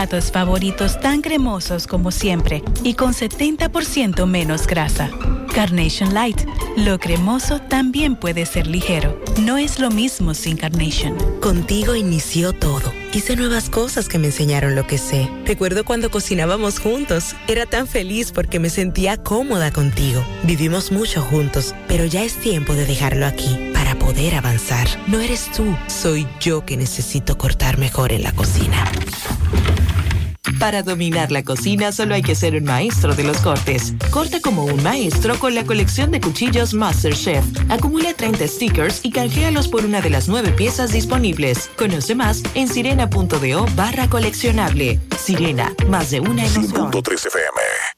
Platos favoritos tan cremosos como siempre y con 70% menos grasa. Carnation Light. Lo cremoso también puede ser ligero. No es lo mismo sin Carnation. Contigo inició todo. Hice nuevas cosas que me enseñaron lo que sé. Recuerdo cuando cocinábamos juntos. Era tan feliz porque me sentía cómoda contigo. Vivimos mucho juntos, pero ya es tiempo de dejarlo aquí para poder avanzar. No eres tú, soy yo que necesito cortar mejor en la cocina. Para dominar la cocina solo hay que ser un maestro de los cortes. Corta como un maestro con la colección de cuchillos MasterChef. Acumula 30 stickers y canjealos por una de las nueve piezas disponibles. Conoce más en sirena.do barra coleccionable. Sirena, más de una emoción. FM.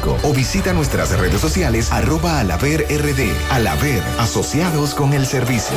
o visita nuestras redes sociales arroba alaver rd. Alaver, asociados con el servicio.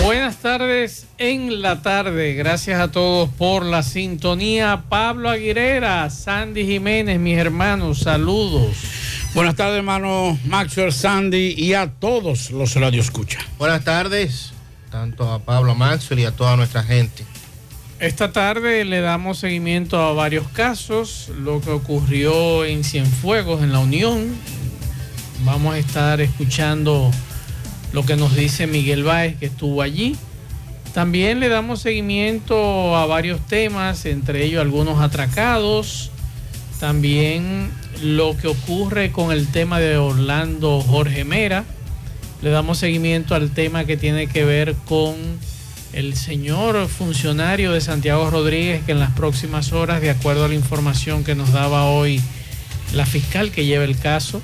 Buenas tardes en la tarde. Gracias a todos por la sintonía. Pablo Aguilera, Sandy Jiménez, mis hermanos, saludos. Buenas tardes, hermano Maxwell, Sandy y a todos los radio escucha. Buenas tardes, tanto a Pablo Maxwell y a toda nuestra gente. Esta tarde le damos seguimiento a varios casos, lo que ocurrió en Cienfuegos, en la Unión. Vamos a estar escuchando lo que nos dice Miguel Báez, que estuvo allí. También le damos seguimiento a varios temas, entre ellos algunos atracados. También lo que ocurre con el tema de Orlando Jorge Mera. Le damos seguimiento al tema que tiene que ver con el señor funcionario de Santiago Rodríguez, que en las próximas horas, de acuerdo a la información que nos daba hoy la fiscal que lleva el caso,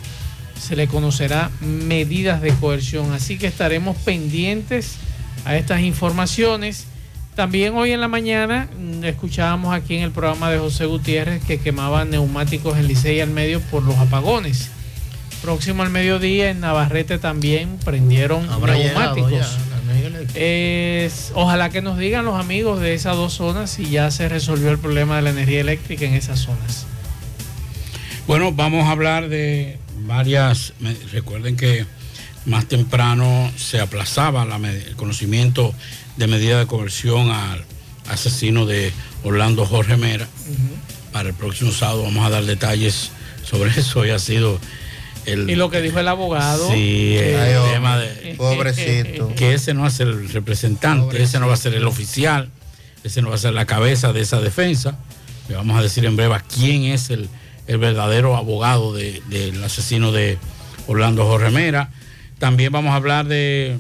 se le conocerá medidas de coerción. Así que estaremos pendientes a estas informaciones. También hoy en la mañana mm, escuchábamos aquí en el programa de José Gutiérrez que quemaban neumáticos en Licey al medio por los apagones. Próximo al mediodía en Navarrete también prendieron Habrá llegado neumáticos. Es- ojalá que nos digan los amigos de esas dos zonas si ya se resolvió el problema de la energía eléctrica en esas zonas. Bueno, vamos a hablar de varias. me- recuerden que más temprano se aplazaba la el conocimiento de medida de conversión al asesino de Orlando Jorge Mera. Para el próximo sábado vamos a dar detalles sobre eso. Hoy ha sido el. Y lo que dijo el abogado. Sí, el Ay, tema de. Pobrecito. Que ese no va a ser el representante, ese no va a ser el oficial, ese no va a ser la cabeza de esa defensa. Le vamos a decir en breve a quién es el, el verdadero abogado de- del asesino de Orlando Jorge Mera. También vamos a hablar de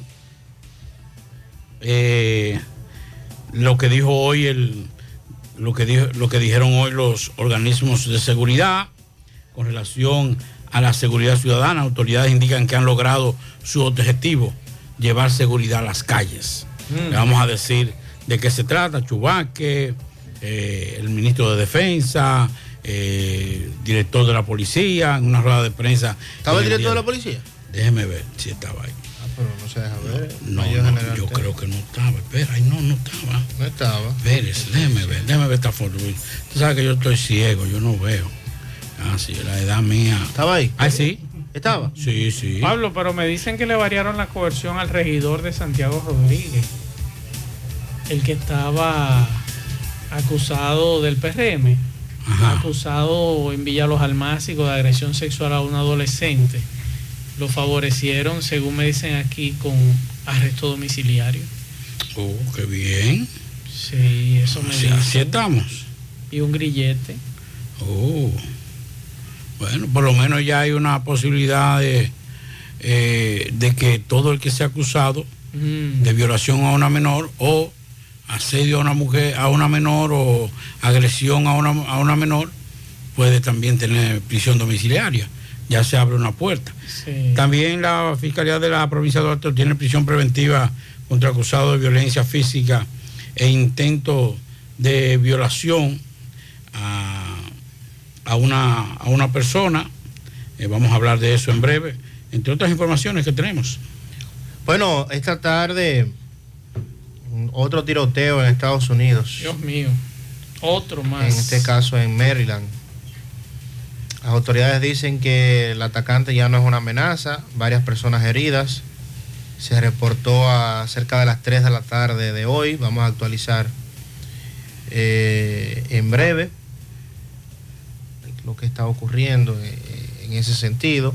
eh, lo que dijo hoy el lo que dijo, lo que dijeron hoy los organismos de seguridad con relación a la seguridad ciudadana. Autoridades indican que han logrado su objetivo, llevar seguridad a las calles. Mm. Le vamos a decir de qué se trata, Chubaque, eh, el ministro de Defensa, eh, director de la policía, en una rueda de prensa. ¿Estaba el director de la policía? Déjeme ver si estaba ahí. Ah, pero no se deja ver. No, yo creo que no estaba. Espera, ay, no, no estaba. No estaba. Pérez, déjeme ver, déjeme ver esta foto. Tú sabes que yo estoy ciego, yo no veo. Ah, sí, la edad mía. ¿Estaba ahí? Ah, sí. ¿Estaba? Sí, sí. Pablo, pero me dicen que le variaron la coerción al regidor de Santiago Rodríguez, el que estaba acusado del PRM, Ajá. acusado en Villa Los Almácigos de agresión sexual a un adolescente. Lo favorecieron, según me dicen aquí, con arresto domiciliario. Oh, qué bien. Sí, eso me dicen. así estamos. Y un grillete. Oh. Bueno, por lo menos ya hay una posibilidad de, eh, de que todo el que sea acusado Mm. de violación a una menor o asedio a una mujer, a una menor o agresión a una, a una menor, puede también tener prisión domiciliaria. Ya se abre una puerta. Sí. También la Fiscalía de la provincia de Duarte tiene prisión preventiva contra acusado de violencia física e intento de violación a, a una, a una persona. Eh, vamos a hablar de eso en breve, entre otras informaciones que tenemos. Bueno, esta tarde otro tiroteo en Estados Unidos. Dios mío. Otro más. En este caso en Maryland. Las autoridades dicen que el atacante ya no es una amenaza, varias personas heridas. Se reportó a cerca de las 3 de la tarde de hoy. Vamos a actualizar eh, en breve lo que está ocurriendo eh, en ese sentido.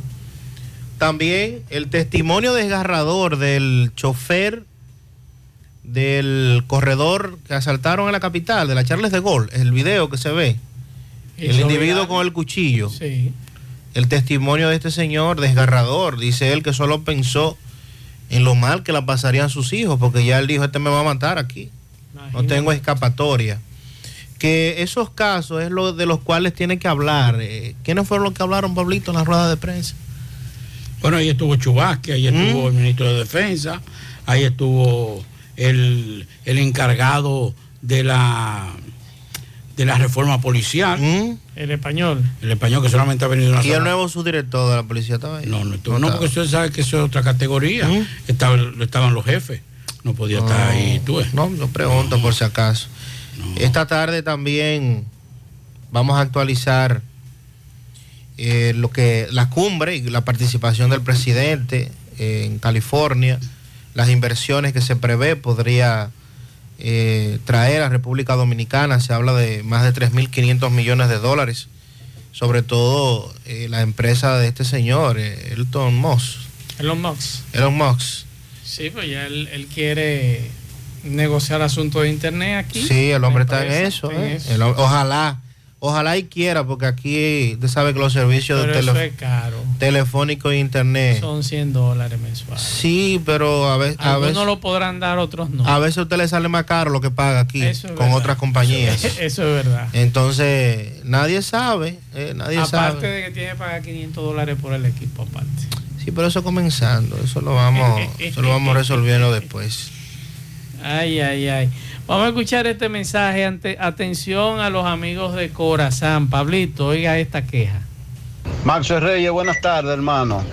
También el testimonio desgarrador del chofer del corredor que asaltaron en la capital, de la Charles de Gaulle, el video que se ve, el individuo viral. con el cuchillo. Sí. El testimonio de este señor desgarrador, dice él que solo pensó en lo mal que la pasarían sus hijos, porque ya él dijo, este me va a matar aquí, no tengo escapatoria. Que esos casos es lo de los cuales tiene que hablar. Eh, ¿Quiénes fueron los que hablaron, Pablito, en la rueda de prensa? Bueno, ahí estuvo Chubasque, ahí estuvo el ministro de Defensa, ahí estuvo el, el encargado de la de la reforma policial. El español. El español que solamente ha venido una ¿Y el nuevo subdirector de la policía estaba ahí? No, no, estuvo- no, porque usted sabe que eso es otra categoría. Estaba- estaban los jefes. No podía estar ahí tú. ves. No, yo pregunto por si acaso. Esta tarde también vamos a actualizar eh, lo que la cumbre y la participación del presidente eh, en California, las inversiones que se prevé podría eh, traer a República Dominicana. Se habla de más de 3.500 millones de dólares, sobre todo eh, la empresa de este señor, eh, Elton Musk. Elon Musk. Elon Musk. Sí, pues ya él, él quiere negociar asuntos de internet aquí. Sí, el hombre está en eso. en ¿eh? eso. El hom- ojalá, ojalá y quiera, porque aquí usted sabe que los servicios de Pero eso tele- es caro. telefónico e internet. Son 100 dólares mensuales. Sí, pero a, ve- a Algunos veces, lo podrán dar, otros no. a veces a usted le sale más caro lo que paga aquí es con verdad. otras compañías. Eso, eso es verdad. Entonces, nadie sabe, eh, nadie Aparte sabe. de que tiene que pagar 500 dólares por el equipo aparte. Sí, pero eso comenzando, eso lo vamos, eso lo vamos resolviendo después. Ay, ay, ay. Vamos a escuchar este mensaje. Ante, atención a los amigos de Corazán. Pablito, oiga esta queja. Maxo Reyes, buenas tardes, hermano.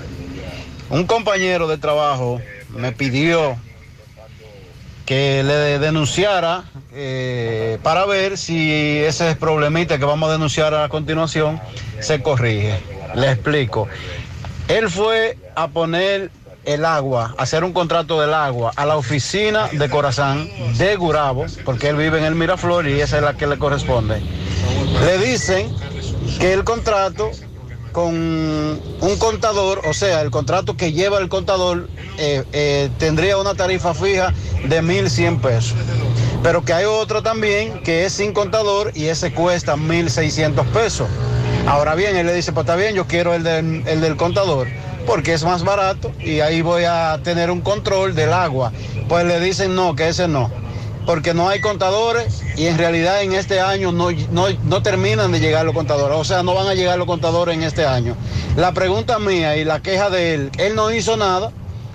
Un compañero de trabajo me pidió que le denunciara eh, para ver si ese problemita que vamos a denunciar a continuación se corrige. Le explico. Él fue a poner el agua, hacer un contrato del agua a la oficina de Corazán de Gurabo, porque él vive en el Miraflor y esa es la que le corresponde. Le dicen que el contrato con un contador, o sea, el contrato que lleva el contador eh, eh, tendría una tarifa fija de 1.100 pesos. Pero que hay otro también que es sin contador y ese cuesta 1.600 pesos. Ahora bien, él le dice, pues está bien, yo quiero el el del contador porque es más barato y ahí voy a tener un control del agua. Pues le dicen no, que ese no, porque no hay contadores y en realidad en este año no, no, terminan de llegar los contadores, o sea, no van a llegar los contadores en este año. La pregunta mía y la queja de él, él no hizo nada,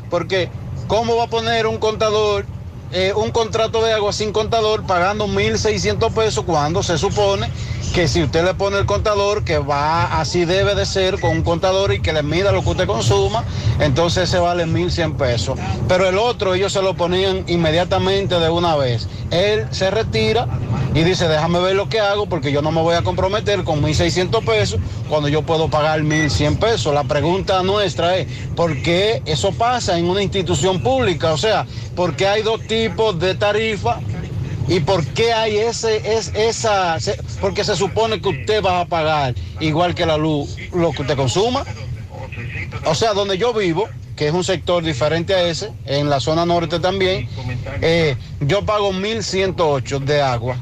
porque ¿cómo va a poner un contador eh, un contrato de agua sin contador pagando 1.600 pesos cuando se supone que si usted le pone el contador, que va así debe de ser con un contador y que le mida lo que usted consuma, entonces se vale 1.100 pesos. Pero el otro ellos se lo ponían inmediatamente de una vez. Él se retira y dice, déjame ver lo que hago porque yo no me voy a comprometer con 1.600 pesos cuando yo puedo pagar 1.100 pesos. La pregunta nuestra es, ¿por qué eso pasa en una institución pública? O sea, ¿por qué hay dos tipos de tarifa ¿Y por qué hay ese, es, esa, porque se supone que usted va a pagar igual que la luz lo que usted consuma? O sea, donde yo vivo, que es un sector diferente a ese, en la zona norte también, eh, yo pago 1.108 de agua,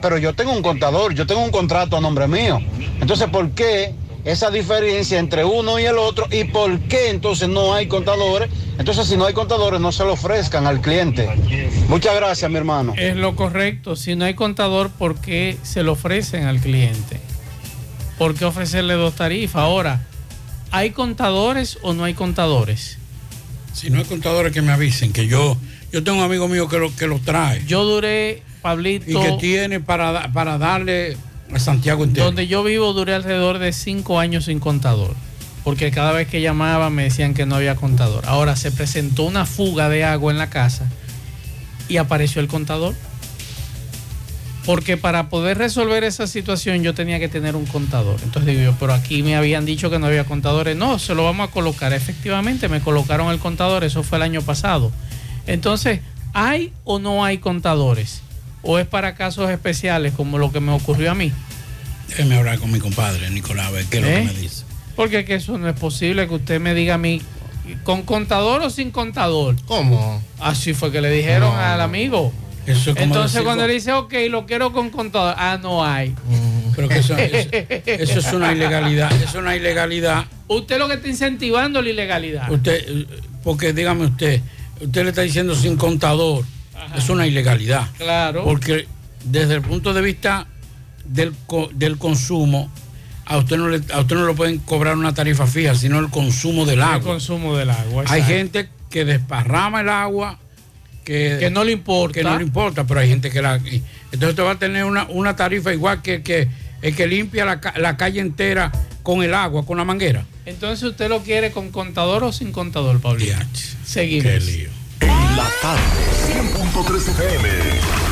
pero yo tengo un contador, yo tengo un contrato a nombre mío. Entonces, ¿por qué esa diferencia entre uno y el otro y por qué entonces no hay contadores. Entonces si no hay contadores no se lo ofrezcan al cliente. Muchas gracias mi hermano. Es lo correcto. Si no hay contador, ¿por qué se lo ofrecen al cliente? ¿Por qué ofrecerle dos tarifas? Ahora, ¿hay contadores o no hay contadores? Si no hay contadores que me avisen, que yo, yo tengo un amigo mío que lo, que lo trae. Yo duré, Pablito. Y que tiene para, para darle Santiago. Donde yo vivo duré alrededor de cinco años sin contador. Porque cada vez que llamaba me decían que no había contador. Ahora se presentó una fuga de agua en la casa y apareció el contador. Porque para poder resolver esa situación yo tenía que tener un contador. Entonces digo yo, pero aquí me habían dicho que no había contadores. No, se lo vamos a colocar. Efectivamente me colocaron el contador, eso fue el año pasado. Entonces, ¿hay o no hay contadores? O es para casos especiales como lo que me ocurrió a mí? Déjeme hablar con mi compadre Nicolás, a ver qué es lo que ¿Eh? me dice. Porque que eso no es posible que usted me diga a mí, ¿con contador o sin contador? ¿Cómo? Así fue que le dijeron al amigo. Entonces cuando le dice, ok, lo quiero con contador, ah, no hay. Mm. Pero que eso, eso, es una ilegalidad, es una ilegalidad. Usted lo que está incentivando la ilegalidad. Usted, porque dígame usted, usted le está diciendo sin contador es una ilegalidad. Claro. Porque desde el punto de vista del, del consumo, a usted, no le, a usted no le pueden cobrar una tarifa fija, sino el consumo del agua. El consumo del agua. Hay gente que desparrama el agua. Que, que, no le importa. Que no le importa, pero hay gente que la. Entonces usted va a tener una, una tarifa igual que, que el que limpia la, la, calle entera con el agua, con la manguera. Entonces usted lo quiere con contador o sin contador, Pablo. Seguimos. Qué lío. En la tarde, 100.3 FM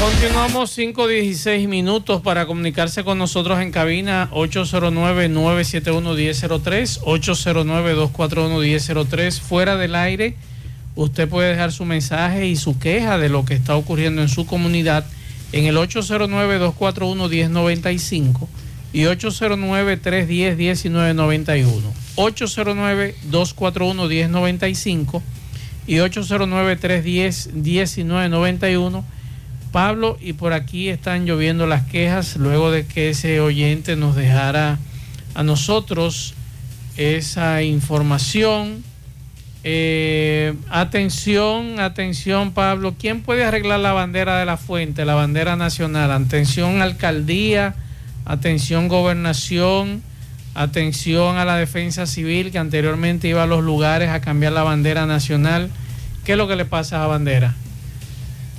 Continuamos 5.16 minutos para comunicarse con nosotros en cabina 809-971-1003, 809-241-1003. Fuera del aire, usted puede dejar su mensaje y su queja de lo que está ocurriendo en su comunidad en el 809-241-1095 y 809-310-1991. 809-241-1095 y 809-310-1991 Pablo, y por aquí están lloviendo las quejas luego de que ese oyente nos dejara a nosotros esa información. Eh, atención, atención Pablo, ¿quién puede arreglar la bandera de la fuente, la bandera nacional? Atención alcaldía, atención gobernación, atención a la defensa civil que anteriormente iba a los lugares a cambiar la bandera nacional ¿Qué es lo que le pasa a la bandera?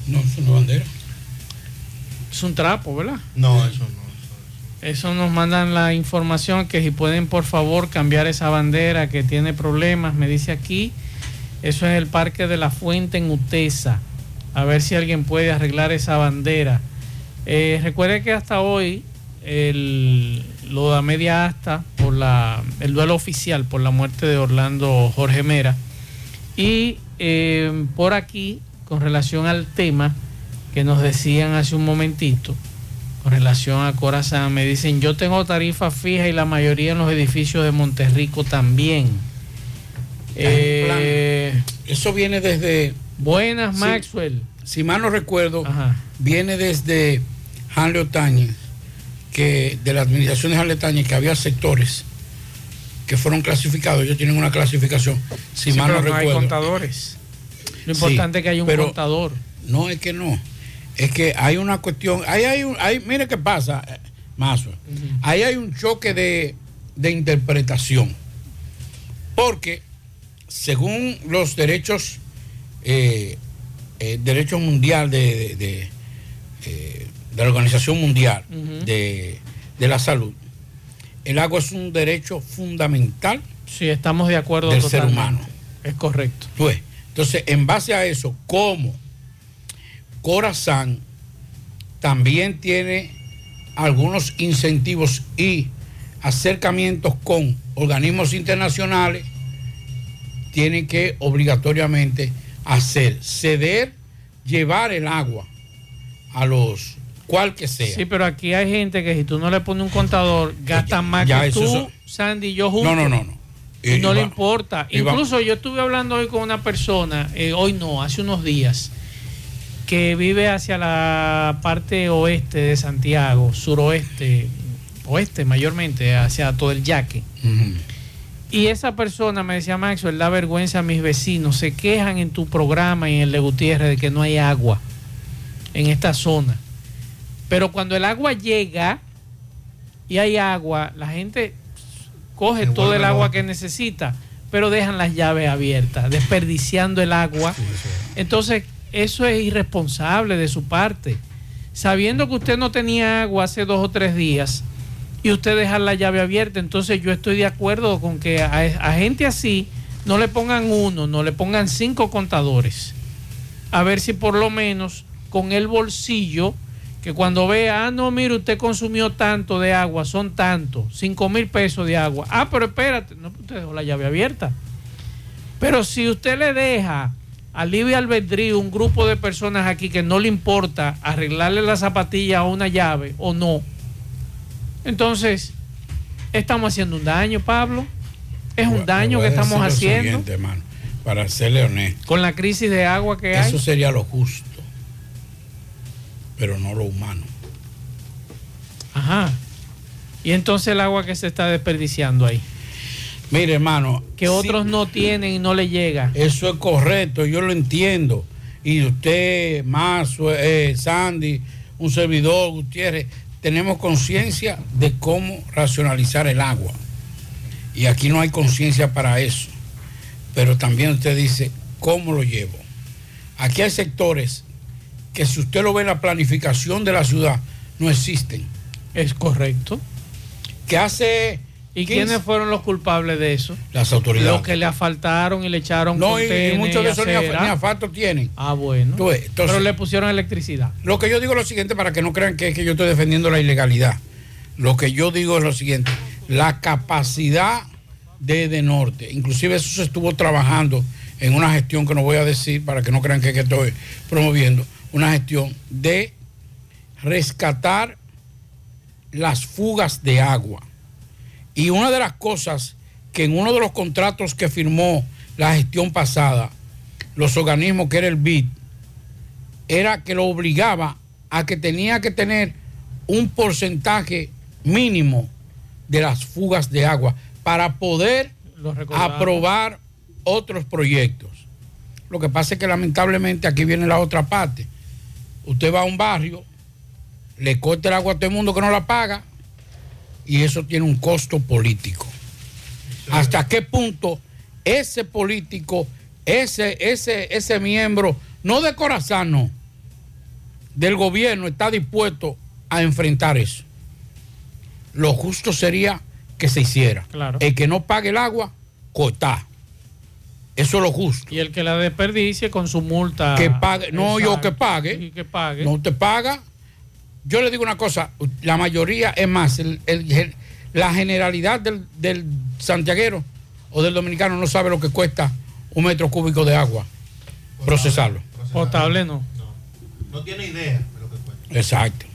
No, es una bandera. Es un trapo, ¿verdad? No, eso no. Eso nos mandan la información que si pueden por favor cambiar esa bandera que tiene problemas, me dice aquí. Eso es el Parque de la Fuente en Utesa. A ver si alguien puede arreglar esa bandera. Eh, recuerde que hasta hoy el, lo da media asta por la, el duelo oficial por la muerte de Orlando Jorge Mera. Y eh, por aquí, con relación al tema que nos decían hace un momentito, con relación a Corazán, me dicen, yo tengo tarifa fija y la mayoría en los edificios de Monterrico también. Eh, Eso viene desde. Buenas. Maxwell. Si mal no recuerdo, viene desde Hanley Otañez, que de la administración de Hanley Otañez, que había sectores que fueron clasificados. Ellos tienen una clasificación. Si Sí, mal no pero no hay contadores. Lo Sí, importante es que hay un pero- contador. No, es que no. Es que hay una cuestión. Ahí hay un. Ahí, mire qué pasa, eh, Mazo. Ahí hay un choque de, de interpretación. Porque, según los derechos, eh, eh, derechos mundial de, de, de, eh, de la Organización Mundial Ujú. de, de la Salud, el agua es un derecho fundamental Sí, estamos de acuerdo del ser humano. Es correcto. Pues, entonces, en base a eso, como Corazán también tiene algunos incentivos y acercamientos con organismos internacionales, tiene que obligatoriamente hacer, ceder, llevar el agua a los cual que sea. Sí, pero aquí hay gente que si tú no le pones un contador, gastan más ya que tú, son- Sandy y yo juntos. No, no, no, no. Y no le va- importa. va- Incluso yo estuve hablando hoy con una persona, eh, hoy no, hace unos días, que vive hacia la parte oeste de Santiago, suroeste, oeste mayormente, hacia todo el yaque. Y esa persona me decía, Maxwell, da vergüenza a mis vecinos, se quejan en tu programa y en el de Gutiérrez de que no hay agua en esta zona. Pero cuando el agua llega y hay agua, la gente coge Se todo el agua loco. que necesita, pero dejan las llaves abiertas, desperdiciando el agua. Entonces, eso es irresponsable de su parte. Sabiendo que usted no tenía agua hace dos o tres días y usted deja la llave abierta, entonces yo estoy de acuerdo con que a, gente así no le pongan uno, no le pongan cinco contadores. A ver si por lo menos con el bolsillo, que cuando vea, ah, no, mire, usted consumió tanto de agua, son tantos, cinco mil pesos de agua. Ah, pero espérate, no, usted dejó la llave abierta. Pero si usted le deja a libre albedrío un grupo de personas aquí que no le importa arreglarle la zapatilla a una llave o no, entonces estamos haciendo un daño, Pablo. Es un daño que estamos haciendo hermano, para serle honesto. con la crisis de agua que hay. Eso sería lo justo, pero no lo humano. Ajá. Y entonces el agua que se está desperdiciando ahí. Mire, hermano. Que otros no tienen y no le llega. Eso es correcto, yo lo entiendo. Y usted, Mazo, eh, Sandy, un servidor, Gutiérrez, tenemos conciencia de cómo racionalizar el agua. Y aquí no hay conciencia para eso. Pero también usted dice, ¿cómo lo llevo? Aquí hay sectores que si usted lo ve en la planificación de la ciudad, no existen. Es correcto. Que hace... ¿Y 15 quiénes fueron los culpables de eso? Las autoridades. Los que le asfaltaron y le echaron No, y- y muchos de esos ni, asfalto tienen. Ah, bueno. Entonces- Pero le pusieron electricidad. Lo que yo digo es lo siguiente, para que no crean que es que yo estoy defendiendo la ilegalidad. Lo que yo digo es lo siguiente, la capacidad de, de Norte, inclusive eso se estuvo trabajando en una gestión que no voy a decir para que no crean que, es que estoy promoviendo, una gestión de rescatar las fugas de agua. Y una de las cosas que en uno de los contratos que firmó la gestión pasada, los organismos que era el BID, era que lo obligaba a que tenía que tener un porcentaje mínimo de las fugas de agua para poder aprobar otros proyectos. Lo que pasa es que lamentablemente aquí viene la otra parte. Usted va a un barrio, le corta el agua a todo el mundo que no la paga y eso tiene un costo político. ¿Hasta qué punto ese político ese, ese, ese miembro, no de corazón, no, del gobierno está dispuesto a enfrentar eso. Lo justo sería que se hiciera. Claro. El que no pague el agua, corta. Eso es lo justo. Y el que la desperdicie con su multa. Que pague, no yo que pague. Y que pague. No te paga. Yo le digo una cosa, la mayoría, es más, el- el- el- la generalidad del, del santiaguero o del dominicano no sabe lo que cuesta un metro cúbico de agua procesarlo. Potable no. No tiene idea. Exacto.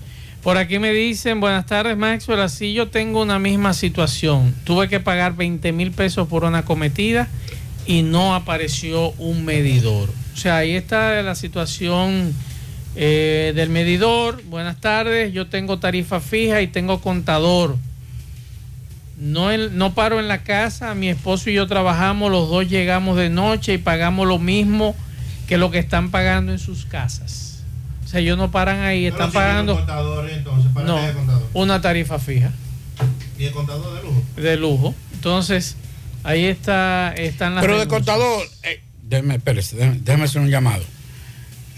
Por aquí me dicen, buenas tardes Maxwell, así yo tengo una misma situación. Tuve que pagar 20 mil pesos por una cometida y no apareció un medidor. O sea, ahí está la situación eh, del medidor. Buenas tardes, yo tengo tarifa fija y tengo contador. No, en- no paro en la casa, mi esposo y yo trabajamos, los dos llegamos de noche y pagamos lo mismo que lo que están pagando en sus casas. O sea, ellos no paran ahí, están pagando no, una tarifa fija ¿Y el contador de lujo? de lujo. Entonces, ahí está, están las Pero de contador, eh, déjeme, espérese, déjeme, déjeme hacer un llamado.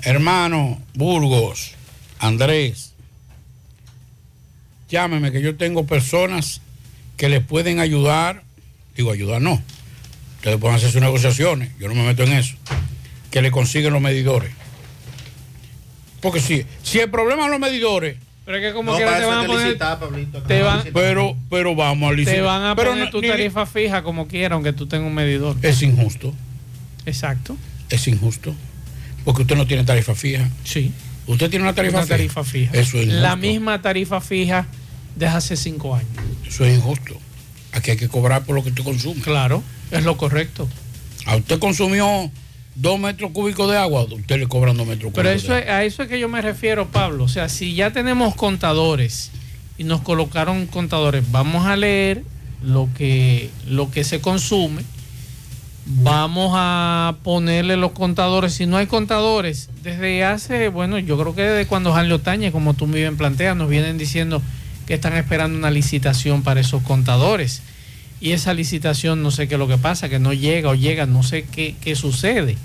Hermano Burgos, Andrés, llámeme que yo tengo personas que les pueden ayudar. Digo, ayudar no. Ustedes pueden hacer sus negociaciones, yo no me meto en eso. Que le consiguen los medidores. Porque si, si el problema son los medidores. Pero es que como No, quiera para te van a que poner, licitar, Pablito, te van, Pero, pero vamos a te licitar. van a Pero poner no- tu ni- tarifa fija como quiera, aunque tú tengas un medidor. Es injusto. Exacto. Es injusto. Porque usted no tiene tarifa fija. Sí. Usted tiene una tarifa Una fija. tarifa fija. Eso es injusto. La misma tarifa fija de hace cinco años. Eso es injusto. Aquí hay que cobrar por lo que usted consume. Claro, es lo correcto. A usted consumió dos metros cúbicos de agua, usted le cobran dos metros cúbicos. Pero eso es, a eso es que yo me refiero, Pablo. O sea, si ya tenemos contadores y nos colocaron contadores, vamos a leer lo que, lo que se consume. Vamos a ponerle los contadores. Si no hay contadores, desde hace, bueno, yo creo que desde cuando Janlio Tañez, como tú bien planteas, nos vienen diciendo que están esperando una licitación para esos contadores. Y esa licitación no sé qué es lo que pasa, que no llega o llega, no sé qué, qué sucede.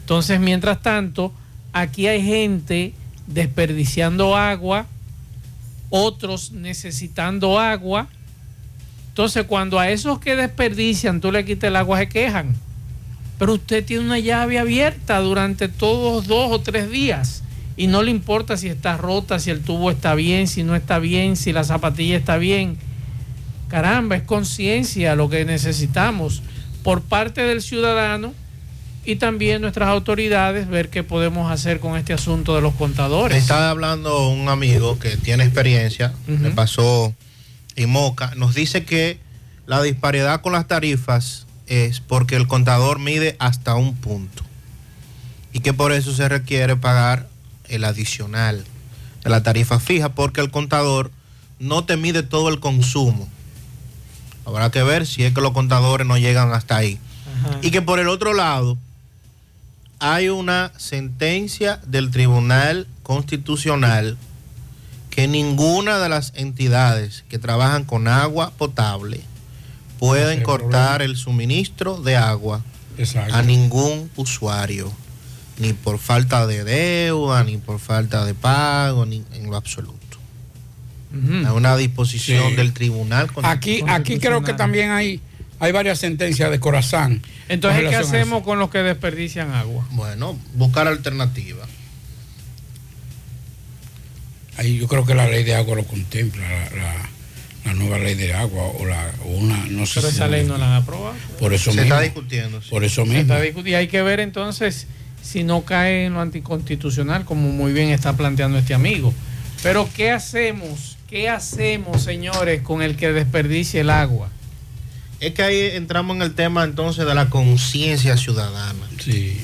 Entonces, mientras tanto, aquí hay gente desperdiciando agua, otros necesitando agua. Entonces, cuando a esos que desperdician tú le quitas el agua, se quejan. Pero usted tiene una llave abierta durante todos dos o tres días y no le importa si está rota, si el tubo está bien, si no está bien, si la zapatilla está bien. Caramba, es conciencia lo que necesitamos por parte del ciudadano y también nuestras autoridades ver qué podemos hacer con este asunto de los contadores. Está hablando un amigo que tiene experiencia, me pasó en Moca, nos dice que la disparidad con las tarifas es porque el contador mide hasta un punto y que por eso se requiere pagar el adicional de la tarifa fija porque el contador no te mide todo el consumo. Habrá que ver si es que los contadores no llegan hasta ahí. Y que por el otro lado hay una sentencia del Tribunal Constitucional que ninguna de las entidades que trabajan con agua potable pueden cortar el suministro de agua Exacto. a ningún usuario, ni por falta de deuda, ni por falta de pago, ni en lo absoluto. Es una disposición Sí. del Tribunal Aquí, aquí creo que también hay, hay varias sentencias de corazón. Entonces, ¿qué a hacemos con los que desperdician agua? Bueno, buscar alternativas. Ahí yo creo que la ley de agua lo contempla, la, la- la nueva ley de agua o, la, o una, no sé Pero si- esa ley no la han aprobado. Por eso Se mismo. está discutiendo. sí. Por eso Se mismo. está discutiendo. Y hay que ver entonces si no cae en lo anticonstitucional, como muy bien está planteando este amigo. Pero ¿qué hacemos? ¿Qué hacemos, señores, con el que desperdicie el agua? Es que ahí entramos en el tema entonces de la conciencia ciudadana. Sí.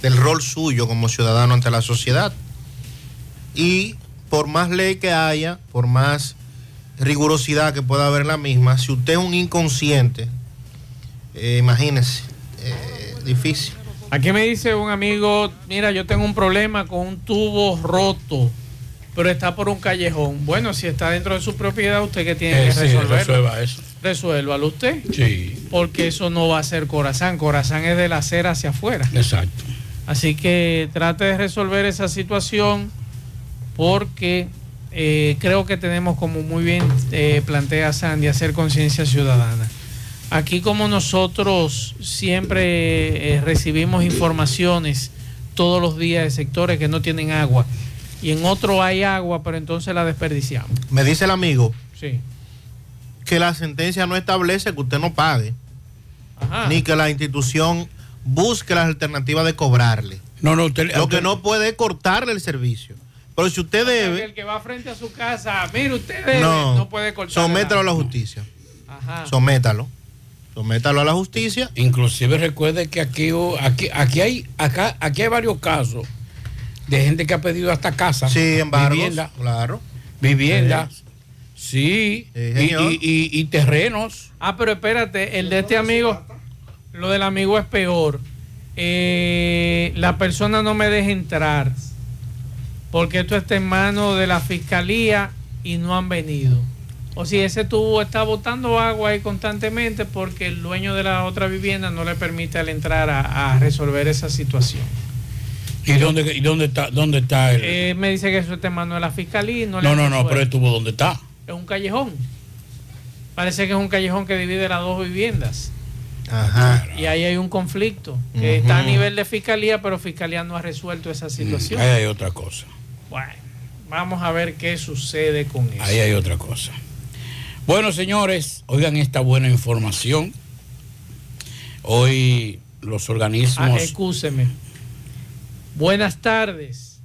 Del rol suyo como ciudadano ante la sociedad. Y por más ley que haya, por más rigurosidad que pueda haber en la misma, si usted es un inconsciente, eh, imagínese, eh, difícil. Aquí me dice un amigo, mira, yo tengo un problema con un tubo roto, pero está por un callejón. Bueno, si está dentro de su propiedad, usted que tiene Eh, que sí, resolverlo. resuelva eso. Resuélvalo usted. Sí. porque eso no va a ser Corazán. Corazán es de la acera hacia afuera. Exacto. Así que trate de resolver esa situación porque eh, creo que tenemos, como muy bien eh, plantea Sandy, hacer conciencia ciudadana. Aquí como nosotros siempre eh, recibimos informaciones todos los días de sectores que no tienen agua y en otro hay agua, pero entonces la desperdiciamos. Me dice el amigo Sí. que la sentencia no establece que usted no pague, Ajá. ni que la institución busque las alternativas de cobrarle. No, no, usted, Lo usted- que no puede es cortarle el servicio. Pero si usted debe, El que va frente a su casa, mire, usted debe, no, no, puede cortar. sométalo a la justicia. Ajá. Sométalo. Sométalo a la justicia. Inclusive recuerde que aquí, aquí, aquí hay, acá, aquí hay varios casos de gente que ha pedido hasta casa. Sí, embargos, Vivienda. Claro. Viviendas. Sí. y- y- y terrenos. Ah, pero espérate, el de este amigo, lo del amigo es peor. Eh, la persona no me deja entrar porque esto está en manos de la fiscalía y no han venido. O si ese tubo está botando agua ahí constantemente porque el dueño de la otra vivienda no le permite al entrar a, a resolver esa situación. ¿Y dónde, y dónde está, dónde está el.? Eh, me dice que eso está en manos de la fiscalía y no le no, han no, no, resuelto. pero el tubo dónde está. Es un callejón. Parece que es un callejón que divide las dos viviendas. Ajá. Y ahí hay un conflicto que está a nivel de fiscalía, pero fiscalía no ha resuelto esa situación. Ahí hay otra cosa. Bueno, vamos a ver qué sucede con eso. Ahí hay otra cosa. Bueno, señores, oigan esta buena información. Hoy los Ah, organismos. excúseme. Buenas tardes.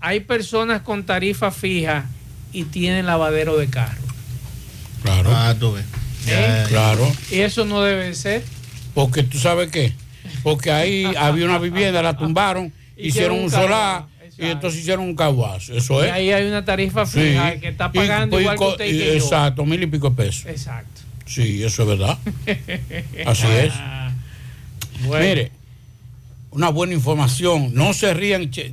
Hay personas con tarifa fija y tienen lavadero de carro. Claro. Ah, tú ves. ¿Eh? Claro. Y eso no debe ser. Porque tú sabes qué. Porque ahí había una vivienda, la tumbaron, hicieron un solar y entonces hicieron un caguazo. Eso Y es. ahí hay una tarifa fija que está pagando Y- igual que usted y que yo. Exacto, mil y pico de pesos. Exacto. Sí, eso es verdad. Así es. Bueno. Mire, una buena información. No se rían. Che,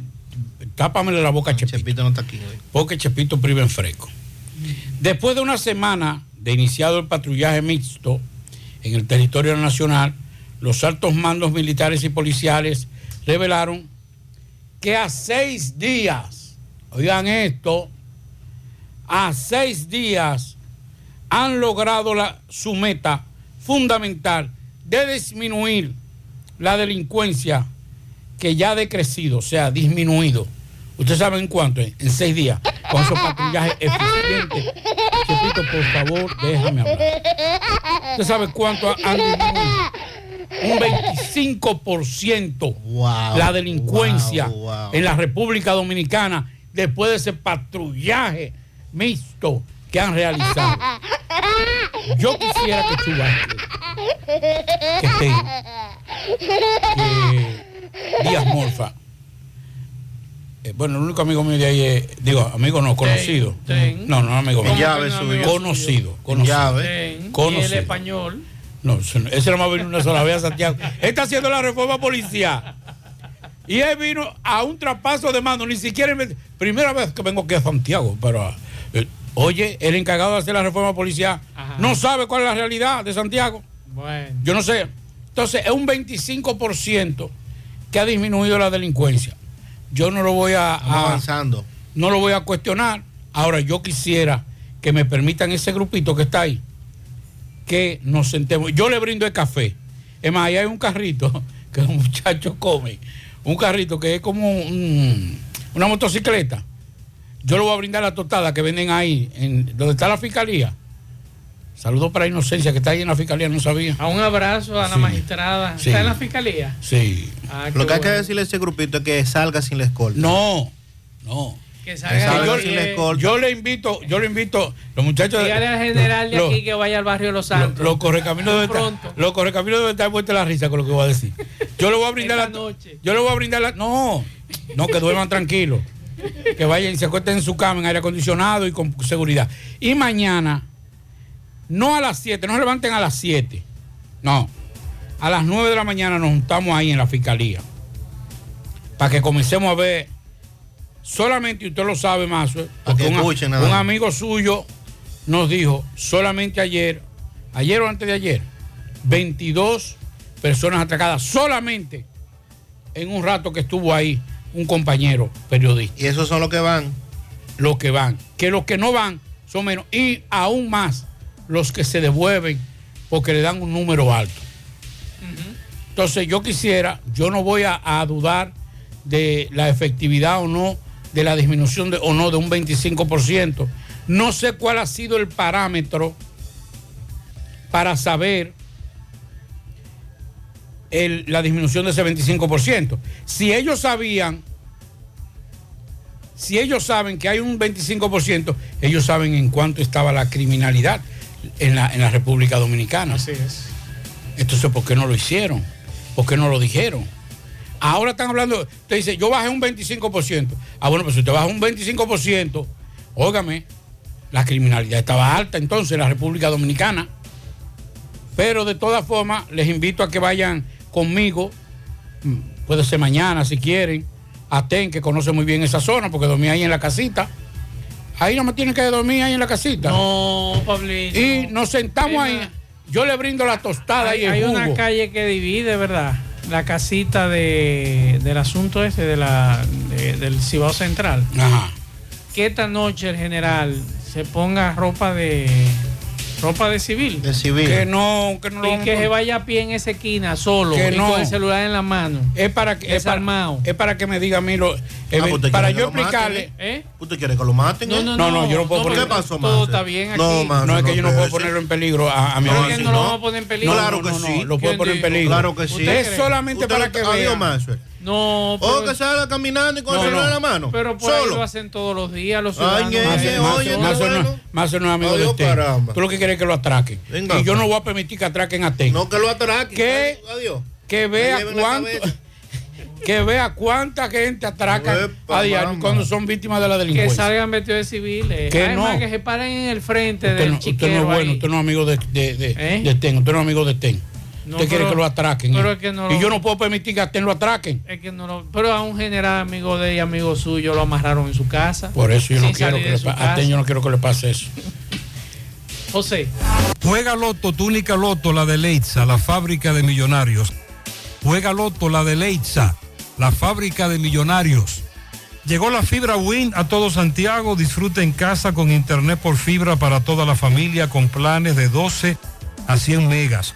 tápamele la boca a Chepito. Chepito no está aquí hoy. Porque Chepito priva en fresco. Después de una semana de iniciado el patrullaje mixto en el territorio nacional, los altos mandos militares y policiales revelaron que a seis días, oigan esto, a seis días han logrado su meta fundamental de disminuir la delincuencia que ya ha decrecido, o sea, disminuido. ¿Ustedes saben en cuánto? En seis días, con esos patrullajes eficientes. Chepito, por favor, déjame hablar. ¿Usted sabe cuánto han disminuido? Un 25% la delincuencia wow, wow. en la República Dominicana después de ese patrullaje mixto que han realizado. Yo quisiera que Chubasque, que esté, que Díaz Morfa, eh, bueno, el único amigo mío de ahí es, digo, amigo no, conocido. ten. No, no, amigo mío. ¿Cómo que no, amigo Conocido, conocido. Ten. Y el Conocido. español. No, ese no- va a venir una sola vez a Santiago. Él está haciendo la reforma policial. Y él vino a un trapazo de mano, ni siquiera me- primera vez que vengo aquí a Santiago, pero eh, oye, el encargado de hacer la reforma policial no sabe cuál es la realidad de Santiago. Bueno. Yo no sé. Entonces, es un 25% que ha disminuido la delincuencia. Yo no lo voy a, a- avanzando. no lo voy a cuestionar. Ahora, yo quisiera que me permitan ese grupito que está ahí, que nos sentemos. Yo le brindo el café. Es más, ahí hay un carrito que los muchachos comen. Un carrito que es como un- una motocicleta. Yo le voy a brindar la tostada que venden ahí, en donde está la fiscalía. Saludos para Inocencia, que está ahí en la fiscalía, no sabía. A un abrazo a la Sí. magistrada. Sí. ¿Está en la fiscalía? Sí. Ah, Lo que hay que decirle a ese grupito es que salga sin la escolta. No, no. Que salga. Yo le invito, yo le invito, los muchachos. Dígale al general de lo- aquí que vaya al barrio Los Santos. Los correcaminos deben Pronto. estar, los correcaminos deben estar vueltos a la risa con lo que voy a decir. Yo le voy a brindar la noche. Yo le voy a brindar la no, no que duerman tranquilos. Que vayan y se acuesten en su cama en aire acondicionado y con seguridad. Y mañana no a las 7, no se levanten a las 7. No. A las 9 de la mañana nos juntamos ahí en la fiscalía. Para que comencemos a ver solamente y usted lo sabe más, porque que un, más. amigo suyo nos dijo solamente ayer, ayer o antes de ayer, 22 personas atracadas solamente en un rato que estuvo ahí un compañero periodista. ¿Y esos son los que van? Los que van. Que los que no van son menos. Y aún más los que se devuelven porque le dan un número alto. Entonces yo quisiera, yo no voy a, a dudar de la efectividad o no de la disminución de, o no de un 25%. No sé cuál ha sido el parámetro para saber el- la disminución de ese 25%. Si ellos sabían, si ellos saben que hay un 25%, ellos saben en cuánto estaba la criminalidad en la, en la República Dominicana. Así es. Entonces, ¿por qué no lo hicieron? ¿Por qué no lo dijeron? Ahora están hablando, usted dice, yo bajé un 25%. Ah, bueno, pues si usted baja un 25%, óigame, la criminalidad estaba alta entonces en la República Dominicana. Pero de todas formas, les invito a que vayan conmigo, mm, puede ser mañana si quieren, a TEN, que conoce muy bien esa zona, porque dormí ahí en la casita. Ahí no me tienen que dormir ahí en la casita. No, Pablito. Y nos sentamos ahí. Yo le brindo la tostada Hay, y el hay jugo. una calle que divide, ¿verdad? La casita de, del asunto este de la, de- del Cibao Central. Ajá. Que esta noche el general se ponga ropa de ropa de civil. De civil. Que no, que no lo y que se vaya a pie en esa esquina solo Que y no. con el celular en la mano. Es para que es para, es para que me diga a mí lo, eh, Ah, pues usted para yo explicarle. ¿Eh? ¿Usted quiere que lo maten? No, eh? no, No, no, yo no puedo no, poner. ¿Qué pasó, Todo está bien aquí. No, No, es que yo no puedo ponerlo en peligro a, a mi ¿Por amigo. qué no lo vamos a poner en peligro? Claro que no, no, sí. lo puedo ¿Quién poner en peligro. Claro que sí. ¿Usted Es solamente para que Adiós, No, O pero, que salga caminando y con No, el celular no. en la mano. pero por ahí Solo. lo hacen todos los días los Ay, ciudadanos. ahí. oye, Más no es amigo de TEN. caramba. Tú lo que quieres es que lo atraquen. Venga y yo no voy a permitir que atraquen a TEN. No que lo atraquen. ¿Qué? Adiós. que vea cuánto que vea cuánta gente atraca Epa, a diario mamá. cuando son víctimas de la que delincuencia. salgan vestidos de civiles. Que Además, no. que se paren en el frente Usted del no, usted no es bueno, ahí. usted no es amigo de, de, de, ¿Eh? de TEN, usted no es amigo de TEN. No, usted quiere que lo atraquen. pero ¿eh? es que no y lo- yo no puedo permitir que a TEN lo atraquen. Es que no lo- pero a un general amigo de ella, amigo suyo, lo amarraron en su casa. Por eso yo no quiero que le a. TEN yo no quiero que le pase eso. José. Juega Loto, túnica Loto, la de Leitza, la fábrica de millonarios. Juega Loto, la de Leitza, la fábrica de millonarios. Llegó la fibra Win a todo Santiago. Disfruta en casa con internet por fibra para toda la familia con planes de 12 a 100 megas.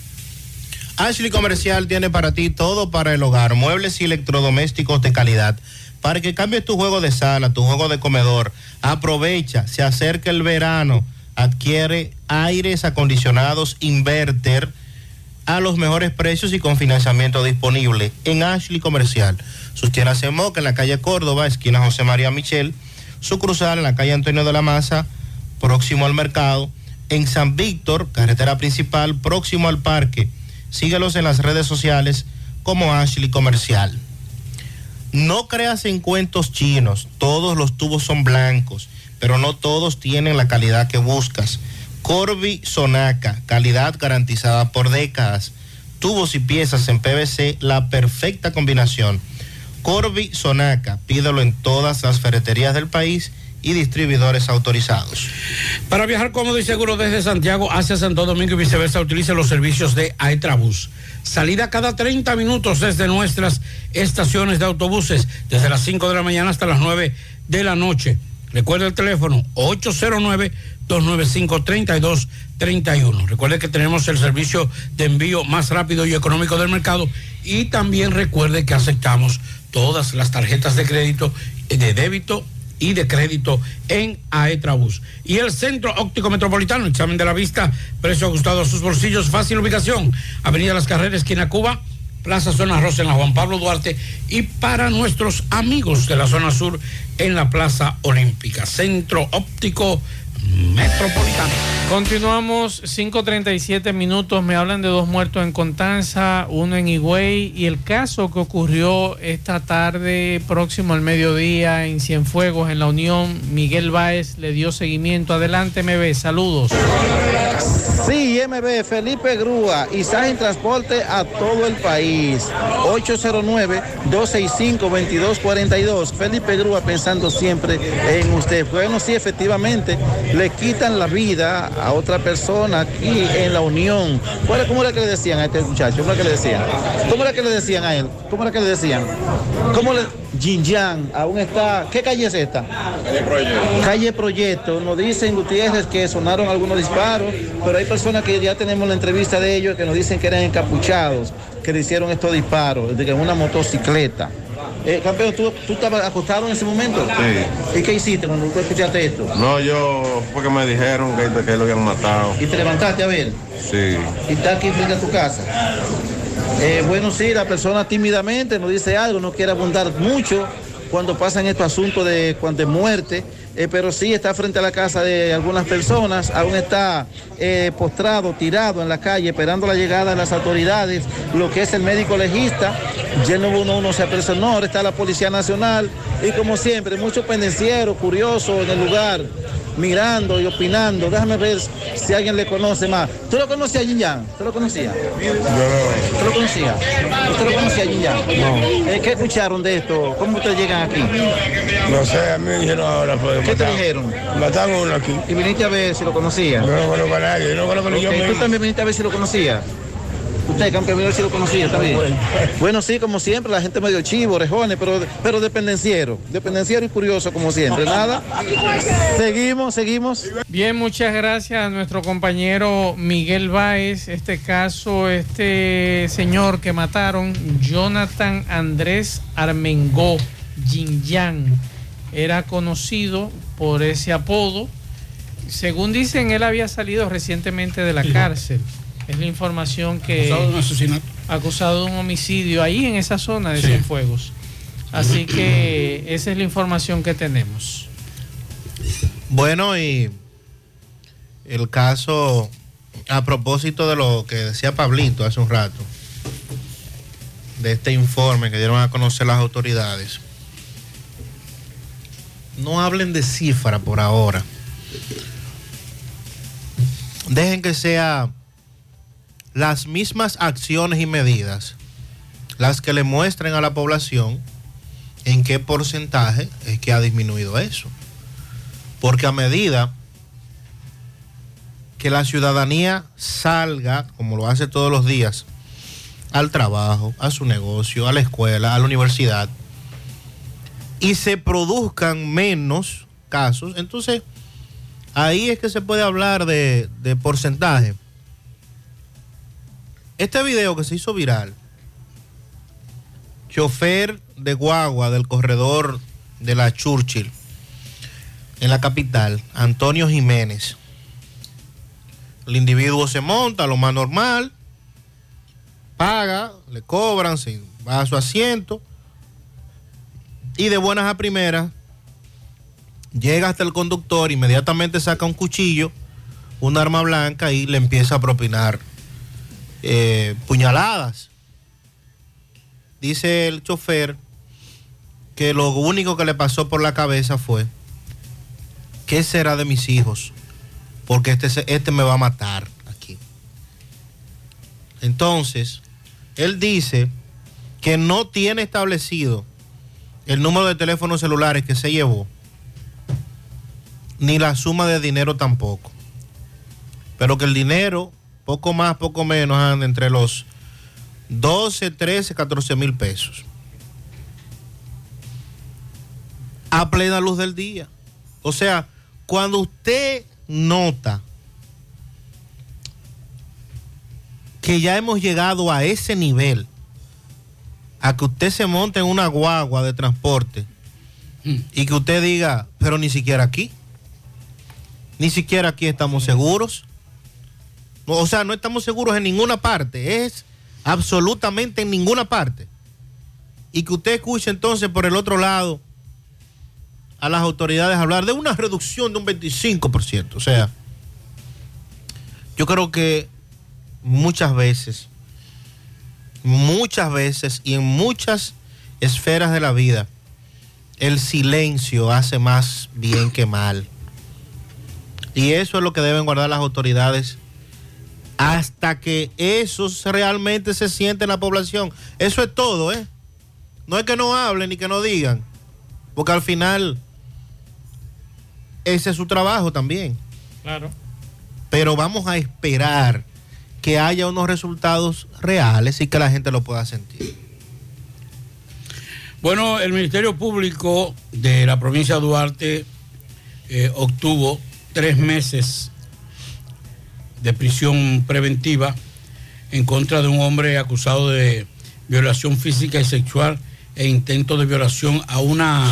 Ashley Comercial tiene para ti todo para el hogar, muebles y electrodomésticos de calidad. Para que cambies tu juego de sala, tu juego de comedor, aprovecha, se acerca el verano, adquiere aires acondicionados inverter a los mejores precios y con financiamiento disponible en Ashley Comercial. Sus tiendas en Moca, en la calle Córdoba, esquina José María Michel, su cruzal en la calle Antonio de la Maza, próximo al mercado, en San Víctor, carretera principal, próximo al parque. Síguelos en las redes sociales como Ashley Comercial. No creas en cuentos chinos, todos los tubos son blancos, pero no todos tienen la calidad que buscas. Corby Sonaca, calidad garantizada por décadas. Tubos y piezas en PVC, la perfecta combinación. Corby Sonaca, pídelo en todas las ferreterías del país y distribuidores autorizados. Para viajar cómodo y seguro desde Santiago hacia Santo Domingo y viceversa, utilice los servicios de Aetrabús. Salida cada 30 minutos desde nuestras estaciones de autobuses, desde las 5 de la mañana hasta las 9 de la noche. Recuerde el teléfono 809-295-3231. Recuerde que tenemos el servicio de envío más rápido y económico del mercado y también recuerde que aceptamos todas las tarjetas de crédito de débito y de crédito en Aetrabús. Y el Centro Óptico Metropolitano, examen de la vista, precio ajustado a sus bolsillos, fácil ubicación, Avenida Las Carreras, esquina Cuba, Plaza Zona Rosa en la Juan Pablo Duarte y para nuestros amigos de la zona sur en la Plaza Olímpica. Centro Óptico Metropolitano. Continuamos 5.37 minutos. Me hablan de dos muertos en Contanza, uno en Higüey y el caso que ocurrió esta tarde próximo al mediodía en Cienfuegos, en la Unión. Miguel Báez le dio seguimiento. Adelante, MB. Saludos. Sí, MB, Felipe Grúa y en Transporte a todo el país. 809-265-2242. Felipe Grúa pensando siempre en usted. Bueno, sí, efectivamente, le quitan la vida a otra persona aquí en la Unión. ¿Cómo era que le decían a este muchacho? ¿Cómo era que le decían? ¿Cómo era que le decían a él? ¿Cómo era que le decían? ¿Cómo le... Jinjiang, aún está... ¿Qué calle es esta? Calle Proyecto. Calle Proyecto. Nos dicen Gutiérrez que sonaron algunos disparos, pero hay personas que ya tenemos la entrevista de ellos que nos dicen que eran encapuchados, que le hicieron estos disparos, de una motocicleta. Eh, campeón, ¿tú, ¿tú, estabas acostado en ese momento? Sí. ¿Y qué hiciste cuando tú escuchaste esto? No, yo, porque me dijeron que, que lo habían matado. ¿Y te levantaste a ver? Sí. ¿Y está aquí frente a tu casa? Eh, bueno, sí, la persona tímidamente nos dice algo, no quiere abundar mucho cuando pasan estos asuntos de, cuando de muerte eh, pero sí está frente a la casa de algunas personas, aún está eh, postrado, tirado en la calle, esperando la llegada de las autoridades, lo que es el médico legista, lleno uno uno se apersonó, ahora está la Policía Nacional. Y como siempre, muchos pendencieros curiosos en el lugar mirando y opinando. Déjame ver si alguien le conoce más. ¿Tú lo conocías a Yin ¿Tú lo conocías? ¿Tú lo conocías? ¿Usted lo conocía a Yin No. Eh, ¿Qué escucharon de esto? ¿Cómo ustedes llegan aquí? No sé, a mí me dijeron ahora. Pues, ¿Qué te dijeron? Mataron uno aquí. ¿Y viniste a ver si lo conocía? No, no conozco a nadie, no conozco ni yo ¿Tú también viniste a ver si lo conocía? Usted, campeón, si lo conocía, está bien. Bueno, sí, como siempre, la gente medio chivo, orejones, pero, pero dependenciero. Dependenciero y curioso, como siempre. Nada. Seguimos, seguimos. Bien, muchas gracias a nuestro compañero Miguel Báez. Este caso, este señor que mataron, Jonathan Andrés Armengó Jinyan, era conocido por ese apodo. Según dicen, él había salido recientemente de la cárcel. Es la información que... Acusado de un asesinato. Acusado de un homicidio ahí en esa zona de Cienfuegos. Así que esa es la información que tenemos. Bueno, y el caso, a propósito de lo que decía Pablito hace un rato, de este informe que dieron a conocer las autoridades, no hablen de cifra por ahora. Dejen que sea las mismas acciones y medidas las que le muestren a la población en qué porcentaje es que ha disminuido eso. Porque a medida que la ciudadanía salga, como lo hace todos los días, al trabajo, a su negocio, a la escuela, a la universidad, y se produzcan menos casos, entonces ahí es que se puede hablar de, de porcentaje. Este video que se hizo viral, chofer de guagua del corredor de la Churchill en la capital, Antonio Jiménez. El individuo se monta, lo más normal, paga, le cobran, se va a su asiento y de buenas a primeras llega hasta el conductor, inmediatamente saca un cuchillo, un arma blanca y le empieza a propinar eh, puñaladas. Dice el chofer que lo único que le pasó por la cabeza fue, ¿qué será de mis hijos? Porque este, este me va a matar aquí. Entonces, él dice que no tiene establecido el número de teléfonos celulares que se llevó, ni la suma de dinero tampoco. Pero que el dinero poco más, poco menos, anda entre los 12, 13, 14 mil pesos. A plena luz del día. O sea, cuando usted nota que ya hemos llegado a ese nivel, a que usted se monte en una guagua de transporte y que usted diga, pero ni siquiera aquí. Ni siquiera aquí estamos seguros. O sea, no estamos seguros en ninguna parte. Es absolutamente en ninguna parte. Y que usted escuche entonces por el otro lado a las autoridades hablar de una reducción de un 25%. O sea, yo creo que muchas veces, muchas veces y en muchas esferas de la vida, el silencio hace más bien que mal. Y eso es lo que deben guardar las autoridades hasta que eso realmente se siente en la población. Eso es todo, ¿eh? No es que no hablen ni que no digan, porque al final ese es su trabajo también. Claro. Pero vamos a esperar que haya unos resultados reales y que la gente lo pueda sentir. Bueno, el Ministerio Público de la provincia de Duarte eh, obtuvo tres meses de prisión preventiva en contra de un hombre acusado de violación física y sexual e intento de violación a una,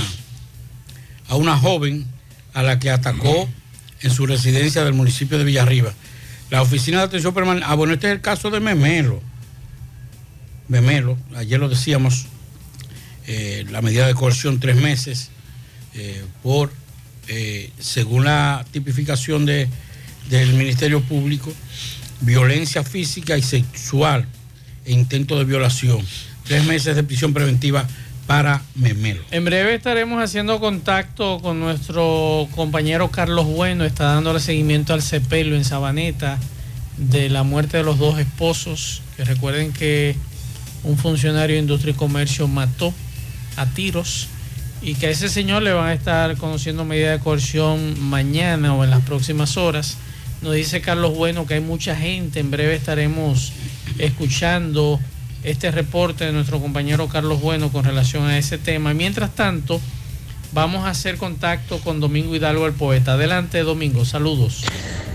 a una joven a la que atacó en su residencia del municipio de Villarriba. La oficina de atención permanente. Ah, bueno, este es el caso de Memelo. Memelo, ayer lo decíamos, eh, la medida de coerción tres meses eh, por, eh, según la tipificación de, del Ministerio Público, violencia física y sexual e intento de violación. Tres meses de prisión preventiva para Memelo. En breve estaremos haciendo contacto con nuestro compañero Carlos Bueno, está dándole seguimiento al cepelo en Sabaneta de la muerte de los dos esposos, que recuerden que un funcionario de industria y comercio mató a tiros y que a ese señor le van a estar conociendo medida de coerción mañana o en las próximas horas. Nos dice Carlos Bueno que hay mucha gente, en breve estaremos escuchando este reporte de nuestro compañero Carlos Bueno con relación a ese tema. Mientras tanto, vamos a hacer contacto con Domingo Hidalgo, el poeta. Adelante, Domingo, saludos.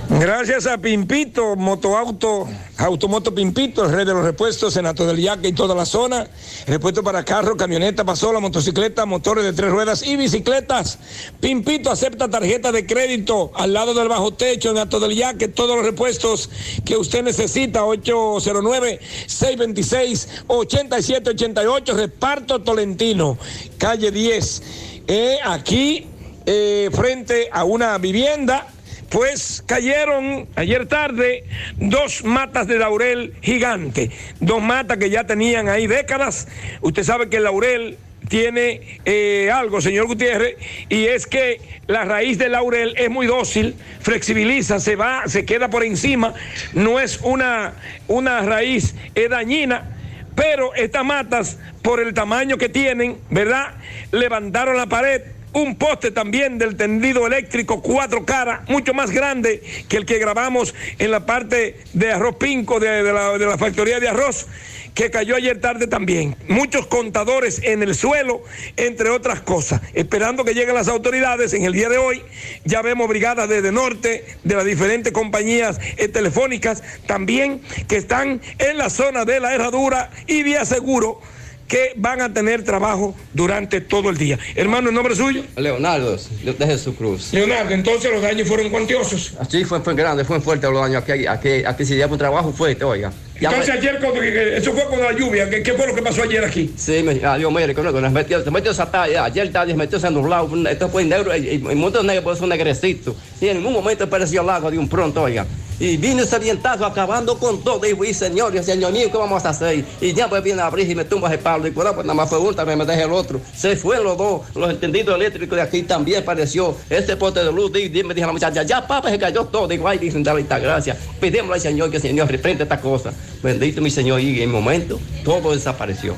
Gracias a Pimpito, Motoauto, Automoto Pimpito, el rey de los repuestos en Ato del Yaque y toda la zona. Repuesto para carro, camioneta, pasola, motocicleta, motores de tres ruedas y bicicletas. Pimpito acepta tarjeta de crédito al lado del bajo techo en Ato del Yaque. Todos los repuestos que usted necesita, 809-626-8788. Reparto Tolentino, calle 10. Eh, aquí, eh, frente a una vivienda pues cayeron ayer tarde dos matas de laurel gigante, dos matas que ya tenían ahí décadas. Usted sabe que el laurel tiene eh, algo, señor Gutiérrez, y es que la raíz del laurel es muy dócil, flexibiliza, se va, se queda por encima, no es una, una raíz dañina. Pero estas matas, por el tamaño que tienen, ¿verdad? Levantaron la pared, un poste también del tendido eléctrico cuatro caras, mucho más grande que el que grabamos en la parte de arroz pinco de, la, de la factoría de arroz que cayó ayer tarde también. Muchos contadores en el suelo, entre otras cosas. Esperando que lleguen las autoridades en el día de hoy. Ya vemos brigadas desde norte, de las diferentes compañías eh, telefónicas, también que están en la zona de la herradura y vía seguro que van a tener trabajo durante todo el día. Hermano, ¿el nombre suyo? Leonardo, de Jesús Cruz. Leonardo, entonces los daños fueron cuantiosos. Sí, fue, fue grande, fue fuerte los daños. Aquí, aquí, aquí se lleva un trabajo fuerte, oiga. Entonces ayer, cuando, eso fue con la lluvia, ¿qué, ¿qué, fue lo que pasó ayer aquí? Sí, me, adiós, mire, con, nos metió, se metió esa talla, ayer tarde metió ese nublado, esto fue negro, y, y, y mucho negro, por eso negrecito. Y en un momento apareció el lago de un pronto, oiga. Y vino ese vientazo acabando con todo. Y fui, señor, y señor mío, ¿qué vamos a hacer? Y ya pues viene a abrir y me tumba el palo. Y cuando pues nada más fue me dejé el otro. Se fue los dos. Los entendidos eléctricos de aquí también apareció. Este poste de luz, y me dijo la muchacha, ya papá, se cayó todo. Digo, ay, dicen, dale esta gracia. Pedimos al Señor que el Señor reprende esta cosa. Bendito mi Señor. Y en el momento, todo desapareció.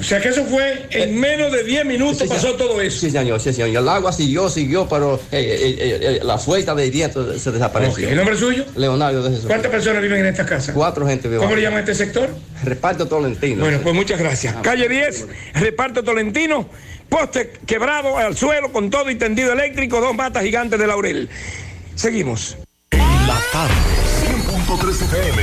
O sea que eso fue en menos de 10 minutos pasó todo eso. Sí, señor, sí, señor. Y el agua siguió, siguió, pero eh, eh, eh, la fuerza de viento se desapareció. Okay. ¿El nombre suyo? Leonardo de Jesús. ¿Cuántas personas viven en esta casa? Cuatro gente vive. ¿Cómo le llama este sector? Reparto Tolentino. Bueno, pues muchas gracias. Calle 10, Reparto Tolentino, poste quebrado al suelo con todo y tendido eléctrico, dos matas gigantes de laurel. Seguimos. En la tarde, 100.3 FM,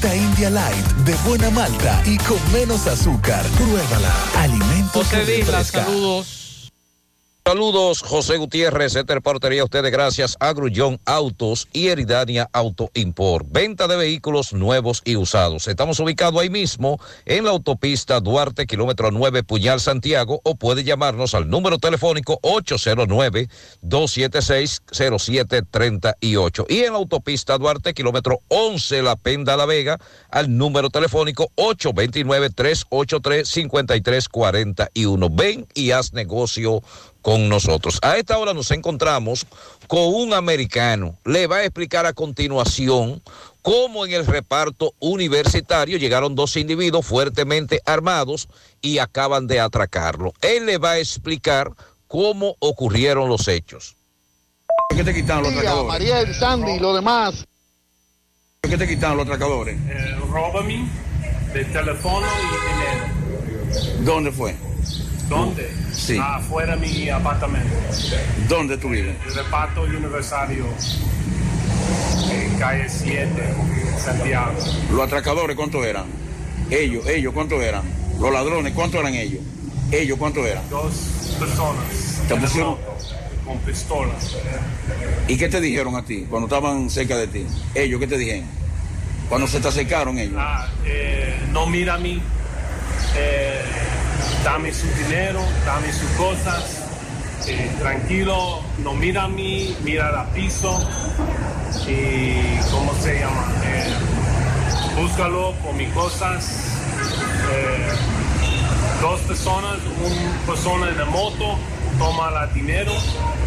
Malta India Light de buena malta y con menos azúcar. Pruébala. Alimentos que refresca. Saludos, José Gutiérrez, este reportería a ustedes gracias a Grullón Autos y Eridania Auto Import. Venta de vehículos nuevos y usados. Estamos ubicados ahí mismo en la autopista Duarte, kilómetro 9, Puñal, Santiago, o puede llamarnos al número telefónico 809-276-0738. Y en la autopista Duarte, kilómetro 11, La Penda, La Vega, al número telefónico 829-383-5341. Ven y haz negocio con nosotros. A esta hora nos encontramos con un americano. Le va a explicar a continuación cómo en el reparto universitario llegaron dos individuos fuertemente armados y acaban de atracarlo. Él le va a explicar cómo ocurrieron los hechos. ¿Qué te quitaron los atracadores? Mariel, Sandy, lo demás. ¿Qué te quitaron los atracadores? Eh, róbame de teléfono y dinero. ¿Dónde fue? ¿Dónde? Sí. Afuera de mi apartamento. ¿Dónde tú vives? El reparto universitario en calle 7, Santiago. ¿Los atracadores cuántos eran? Ellos, ellos, ¿cuántos eran? ¿Los ladrones cuántos eran ellos? ¿Ellos cuántos eran? Dos personas ¿Te pusieron? con pistolas. ¿Y qué te dijeron a ti cuando estaban cerca de ti? ¿Ellos qué te dijeron? Cuando se te acercaron ellos. Ah, eh, no mira a mí. Eh, dame su dinero, dame sus cosas. Eh, tranquilo, no mira a mí, mira al piso. Y, ¿cómo se llama? Eh, búscalo por mis cosas. Eh, dos personas, una persona en la moto toma la dinero,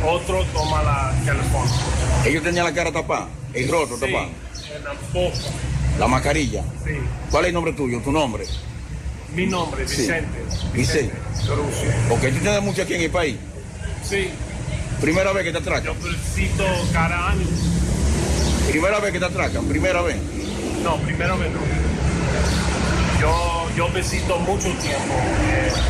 otro toma la teléfono. Ellos tenían la cara tapada, el rostro Sí, tapado, en la boca. la mascarilla. Sí. ¿Cuál es el nombre tuyo? ¿Tu nombre? Mi nombre, Sí. Vicente. Vicente. Porque tú tienes mucho aquí en el país. Sí, Primera vez que te atracan. yo visito cada año. Primera vez que te atracan, primera vez. No, primero vez no. Yo, yo visito mucho tiempo.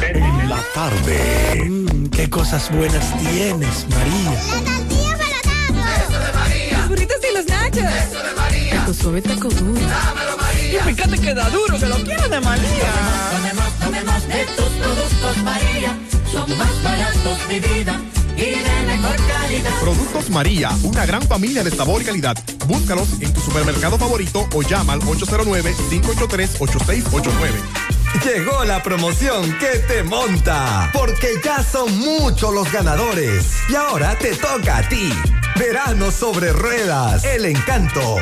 eh, la tarde. Mm, qué cosas buenas tienes, María. Eso de María. Los burritos y los nachos. Eso de María. Taco suave, taco duro. Dámelo, María. Y fíjate que da duro, que lo quiero de María. Tomemos, tomemos de tus productos, María. Son más baratos de vida y de mejor calidad. Productos María, una gran familia de sabor y calidad. Búscalos en tu supermercado favorito o llama al 809-583-8689. Llegó la promoción que te monta, porque ya son muchos los ganadores. Y ahora te toca a ti. Verano sobre ruedas, el encanto.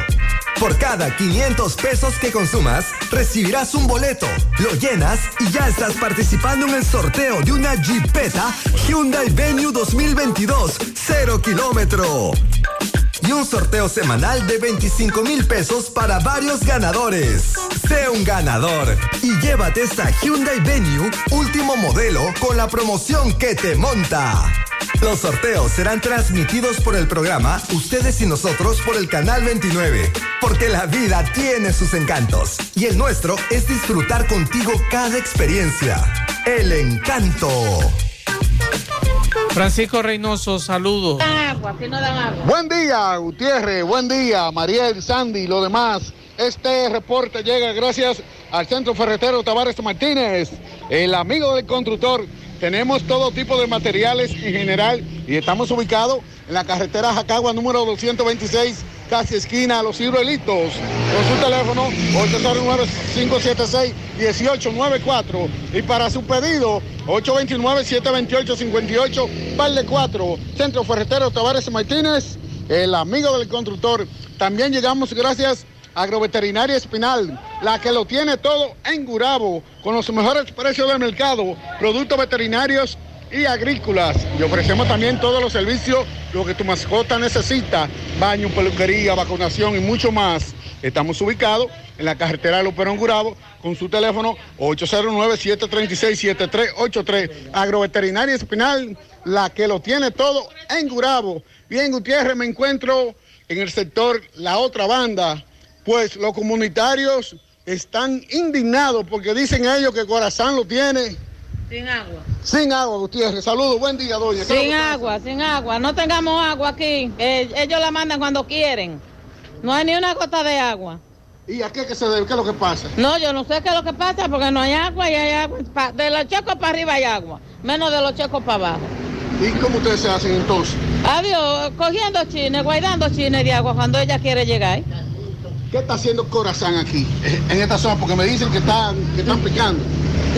Por cada 500 pesos que consumas, recibirás un boleto, lo llenas y ya estás participando en el sorteo de una Jeepeta Hyundai Venue 2022, 0 kilómetro. Y un sorteo semanal de 25 mil pesos para varios ganadores. Sé un ganador y llévate esta Hyundai Venue último modelo con la promoción que te monta. Los sorteos serán transmitidos por el programa Ustedes y Nosotros por el Canal 29. Porque la vida tiene sus encantos. Y el nuestro es disfrutar contigo cada experiencia. El encanto. Francisco Reynoso, saludos. agua, que no dan agua. Buen día, Gutiérrez, buen día, Mariel, Sandy, lo demás. Este reporte llega gracias al Centro Ferretero Tavares Martínez, el amigo del constructor. Tenemos todo tipo de materiales en general y estamos ubicados en la carretera Jacagua número 226, casi esquina a los ciruelitos. Con su teléfono 809-576-1894 y para su pedido 829-728-58, par de 4, Centro Ferretero Tavares Martínez, el amigo del constructor. También llegamos gracias Agroveterinaria Espinal, la que lo tiene todo en Gurabo, con los mejores precios del mercado, productos veterinarios y agrícolas. Y ofrecemos también todos los servicios, lo que tu mascota necesita, baño, peluquería, vacunación y mucho más. Estamos ubicados en la carretera Luperón Gurabo con su teléfono 809-736-7383. Agroveterinaria Espinal, la que lo tiene todo en Gurabo. Bien, Gutiérrez, me encuentro en el sector La Otra Banda, pues los comunitarios están indignados porque dicen ellos que Corazán lo tiene Sin agua. sin agua, Gutiérrez. Saludos, buen día, doña. ¿Qué es lo Sin pasa? agua, sin agua. No tengamos agua aquí. Eh, ellos la mandan cuando quieren. No hay ni una gota de agua. ¿Y a qué que se debe? ¿Qué es lo que pasa? No, yo no sé qué es lo que pasa porque no hay agua y hay agua. De los checos para arriba hay agua, menos de los checos para abajo. ¿Y cómo ustedes se hacen entonces? Adiós, cogiendo chines, guardando chines de agua cuando ella quiere llegar. ¿Qué está haciendo Corazán aquí, en esta zona? Porque me dicen que están, que están picando.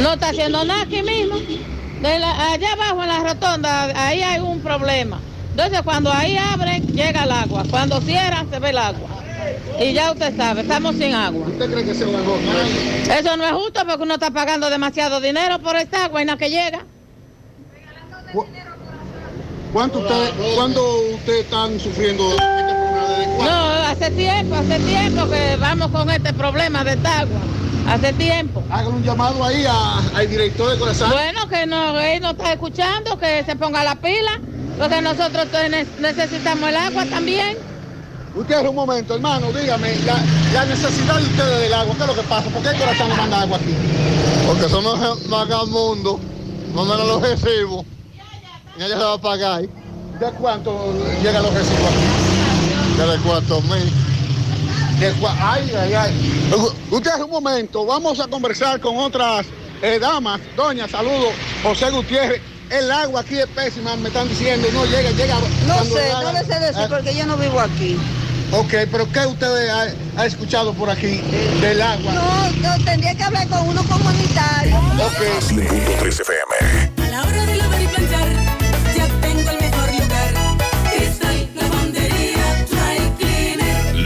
No está haciendo nada aquí mismo. De la- allá abajo en la rotonda, ahí hay un problema. Entonces cuando ahí abren, llega el agua. Cuando cierran, se ve el agua. Y ya usted sabe, estamos sin agua. ¿Usted cree que se va a Eso no es justo porque uno está pagando demasiado dinero por esta agua y nada que llega. ¿Cuánto ustedes, ¿Cuándo ustedes están sufriendo No, hace tiempo, hace tiempo que vamos con este problema de esta agua. Hace tiempo. Hagan un llamado ahí a- al director de Corazán. Bueno, que no, él no está escuchando, que se ponga la pila, porque nosotros necesitamos el agua también. Gutiérrez, un momento, hermano, dígame, la, la necesidad de ustedes del agua, ¿qué es lo que pasa? ¿Por qué Corazán no manda agua aquí? Porque somos vagabundos, no me los recibos. Y ella se va a pagar. ¿De cuánto llegan los recibos aquí? De cuatro mil. De cua- ay, ay, ay. Gutiérrez, un momento, vamos a conversar con otras eh, damas. Doña, saludos. José Gutiérrez, el agua aquí es pésima, me están diciendo, no llega, llega. No sé, no le sé decir Ah, porque yo no vivo aquí. Ok, pero ¿qué usted ha, ha escuchado por aquí del agua? No, yo tendría que hablar con uno comunitario. Ok. 5.3 FM. A la hora de lavar y planchar,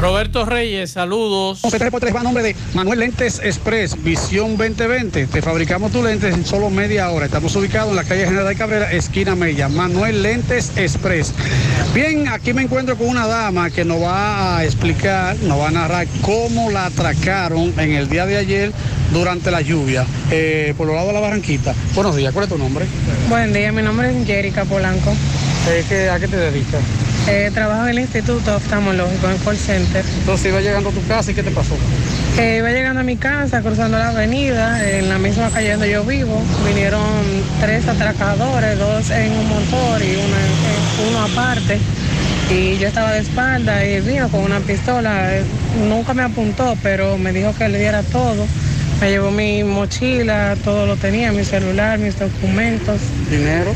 Roberto Reyes, saludos. 3x3 va a nombre de Manuel Lentes Express, Visión 2020. Te fabricamos tus lentes en solo media hora. Estamos ubicados en la calle General Cabrera, esquina Mella. Manuel Lentes Express. Bien, aquí me encuentro con una dama que nos va a explicar, nos va a narrar cómo la atracaron en el día de ayer durante la lluvia eh, por los lados de la Barranquita. Buenos días, ¿cuál es tu nombre? Buen día, mi nombre es Jerica Polanco. Eh, ¿qué- ¿A qué te dedicas? Eh, trabajo en el Instituto Oftalmológico en call center. Entonces iba llegando a tu casa y ¿qué te pasó? Eh, iba llegando a mi casa, cruzando la avenida, en la misma calle donde yo vivo. Vinieron tres atracadores, dos en un motor y una, uno aparte. Y yo estaba de espalda y vino con una pistola. Eh, Nunca me apuntó, pero me dijo que le diera todo. Me llevó mi mochila, todo lo tenía, mi celular, mis documentos. ¿Dinero?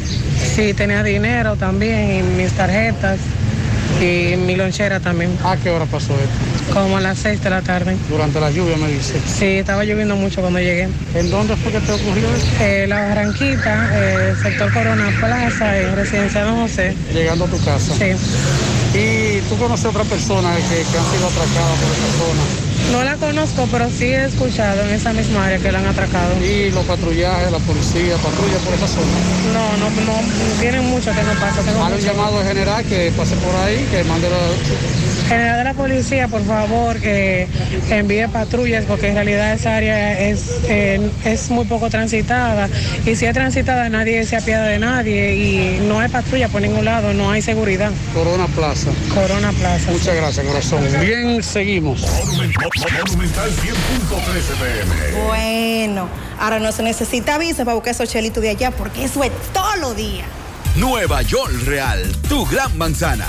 Sí, tenía dinero también y mis tarjetas y mi lonchera también. ¿A qué hora pasó esto? Como a las 6 de la tarde. Durante la lluvia me dice. Sí, estaba lloviendo mucho cuando llegué. ¿En dónde fue que te ocurrió eso? Eh, la Barranquita, eh, sector Corona Plaza, en Residencia Don José. Llegando a tu casa. Sí. ¿Y tú conoces a otra persona que, que han sido atracadas por esa zona? No la conozco, pero sí he escuchado en esa misma área que la han atracado. ¿Y los patrullajes, la policía, patrulla por esa zona? No, no, no, tienen mucho que no pasa. Tengo un llamado al general que pase por ahí, que mande la... General de la policía, por favor, que envíe patrullas, porque en realidad esa área es, eh, es muy poco transitada. Y si es transitada, nadie se apiada de nadie y no hay patrulla por ningún lado, no hay seguridad. Corona Plaza. Corona Plaza. Muchas gracias, corazón. Bien, seguimos. Monumental 100.13 pm. Bueno, ahora no se necesita visa para buscar esos chelitos de allá, porque eso es todo lo día. Nueva York Real, tu gran manzana.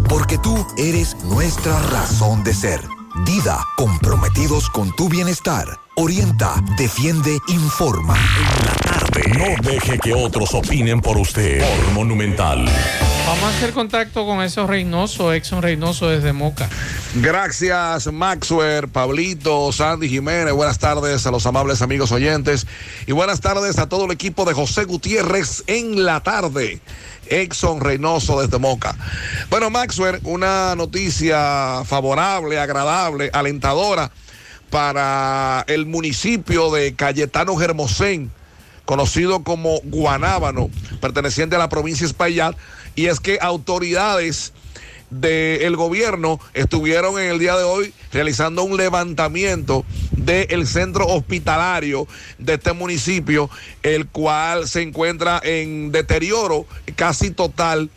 porque tú eres nuestra razón de ser. Dida, comprometidos con tu bienestar. Orienta, defiende, informa. No deje que otros opinen por usted. Por Monumental. Vamos a hacer contacto con esos Reynoso, Exxon Reynoso desde Moca. Gracias, Maxwell, Pablito, Sandy Jiménez. Buenas tardes a los amables amigos oyentes. Y buenas tardes a todo el equipo de José Gutiérrez en la tarde. Exxon Reynoso desde Moca. Bueno, Maxwell, una noticia favorable, agradable, alentadora para el municipio de Cayetano Germosén, conocido como Guanábano, perteneciente a la provincia de Espaillat, y es que autoridades del gobierno estuvieron en el día de hoy realizando un levantamiento del centro hospitalario de este municipio, el cual se encuentra en deterioro casi total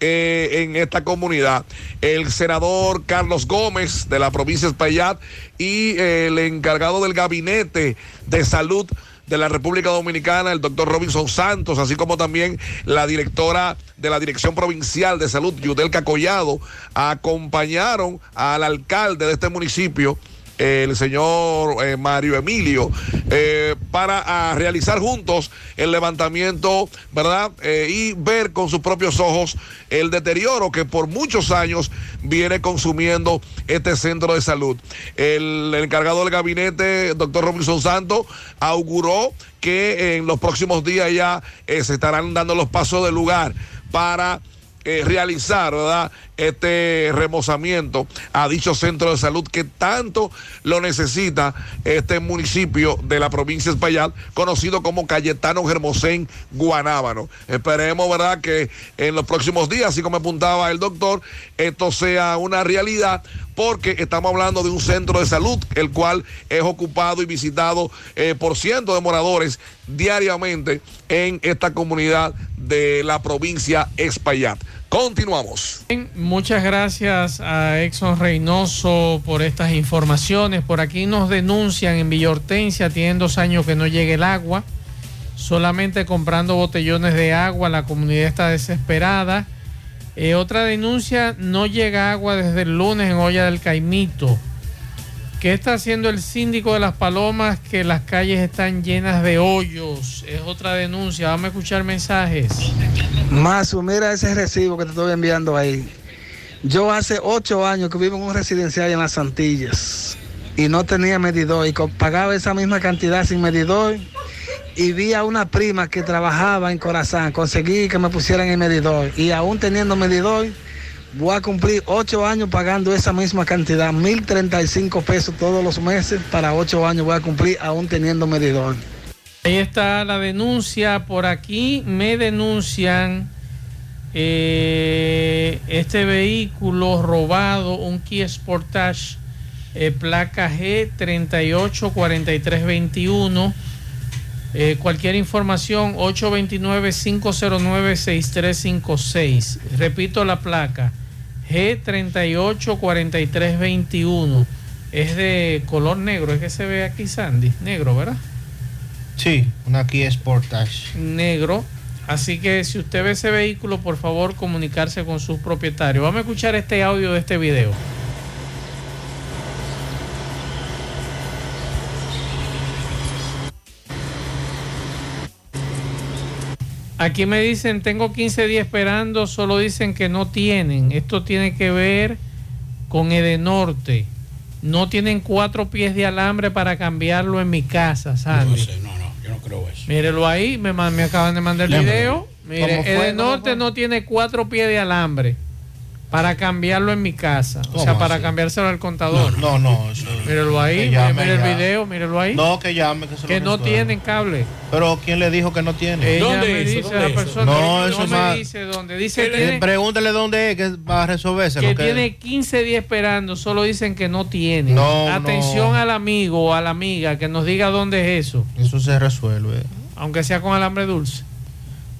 eh, en esta comunidad. El senador Carlos Gómez de la provincia de Espaillat y el encargado del gabinete de salud de la República Dominicana, el doctor Robinson Santos, así como también la directora de la Dirección Provincial de Salud, Yudelka Collado, acompañaron al alcalde de este municipio, el señor eh, Mario Emilio, eh, para ah, realizar juntos el levantamiento, ¿verdad? Eh, y ver con sus propios ojos el deterioro que por muchos años viene consumiendo este centro de salud. El, el encargado del gabinete, doctor Robinson Santos, auguró que en los próximos días ya se estarán dando los pasos del lugar para eh, realizar ¿verdad? este remozamiento a dicho centro de salud que tanto lo necesita este municipio de la provincia de Espaillat, conocido como Cayetano Germosén Guanábano. Esperemos ¿verdad? que en los próximos días, así como apuntaba el doctor, esto sea una realidad porque estamos hablando de un centro de salud, el cual es ocupado y visitado eh, por cientos de moradores diariamente en esta comunidad de la provincia Espaillat. Continuamos. Muchas gracias a Exxon Reynoso por estas informaciones. Por aquí nos denuncian en Villa Hortensia, tienen dos años que no llega el agua. Solamente comprando botellones de agua, la comunidad está desesperada. Eh, otra denuncia, no llega agua desde el lunes en Olla del Caimito. ¿Qué está haciendo el síndico de Las Palomas? Que las calles están llenas de hoyos. Es otra denuncia. Vamos a escuchar mensajes. Mazo, mira ese recibo que te estoy enviando ahí. Yo hace ocho años que vivo en un residencial en las Antillas y no tenía medidor y pagaba esa misma cantidad sin medidor y vi a una prima que trabajaba en Corazán, conseguí que me pusieran el medidor y aún teniendo medidor voy a cumplir ocho años pagando esa misma cantidad, mil treinta y cinco pesos todos los meses para ocho años voy a cumplir aún teniendo medidor. Ahí está la denuncia. Por aquí me denuncian eh, este vehículo robado, un Kia Sportage, eh, placa G384321. Eh, cualquier información, 829-509-6356. Repito la placa, G384321. Es de color negro, es que se ve aquí, Sandy. Negro, ¿verdad? Sí, una Kia Sportage. negro. Así que si usted ve ese vehículo, por favor comunicarse con sus propietarios. Vamos a escuchar este audio de este video. Aquí me dicen, tengo 15 días esperando, solo dicen que no tienen. Esto tiene que ver con Edenorte. No tienen cuatro pies de alambre para cambiarlo en mi casa, Sandy. No, no, yo no creo eso. Mírelo ahí, me, man- me acaban de mandar el video. ver. ¿Cómo Mire? Edenorte no tiene cuatro pies de alambre para cambiarlo en mi casa. O sea, ¿Cómo para así? cambiárselo al contador. No, no, eso. Mírelo ahí, Que mire, el video, mírelo ahí. No, que llame, que se lo Que no tienen cable. Pero ¿quién le dijo que no tiene? Ella me dice, la persona No, no eso es me más. dice dónde. Dice tiene- Pregúntale dónde es que va a resolverse. que tiene 15 días esperando, solo dicen que no tiene. No, Atención no. al amigo o a la amiga que nos diga dónde es eso. Eso se resuelve. Aunque sea con alambre dulce.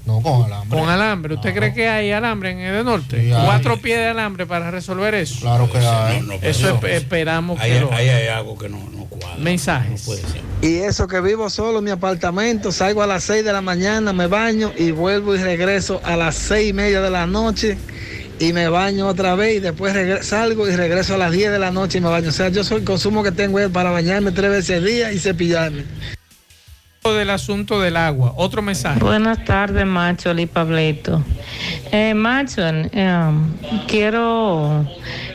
No, con alambre. Con alambre. ¿Usted cree que hay alambre en el norte? Sí, hay. Cuatro pies de alambre para resolver eso. Claro que hay. eso esp- esperamos Ahí, que lo ahí hay algo que no, no cuadra. Mensajes. Y eso que vivo solo en mi apartamento, salgo a las 6 de la mañana, me baño y vuelvo y regreso a las seis y media de la noche y me baño otra vez y después salgo y regreso a las 10 de la noche y me baño. O sea, yo soy el consumo que tengo es para bañarme tres veces al día y cepillarme. Del asunto del agua. Otro mensaje. Buenas tardes, Macho y Pablito. Eh, Macho, eh, quiero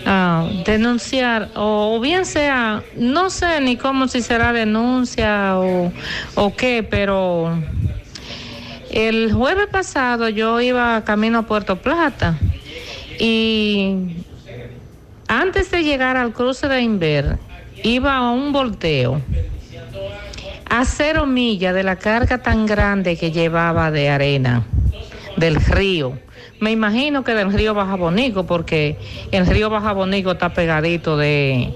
ah, denunciar, o, o bien sea, no sé ni cómo si será denuncia o, o qué, pero el jueves pasado yo iba camino a Puerto Plata y antes de llegar al cruce de Inver, iba a un volteo a cero millas de la carga tan grande que llevaba de arena del río. Me imagino que del río Baja Bonico, porque el río Baja Bonico está pegadito de,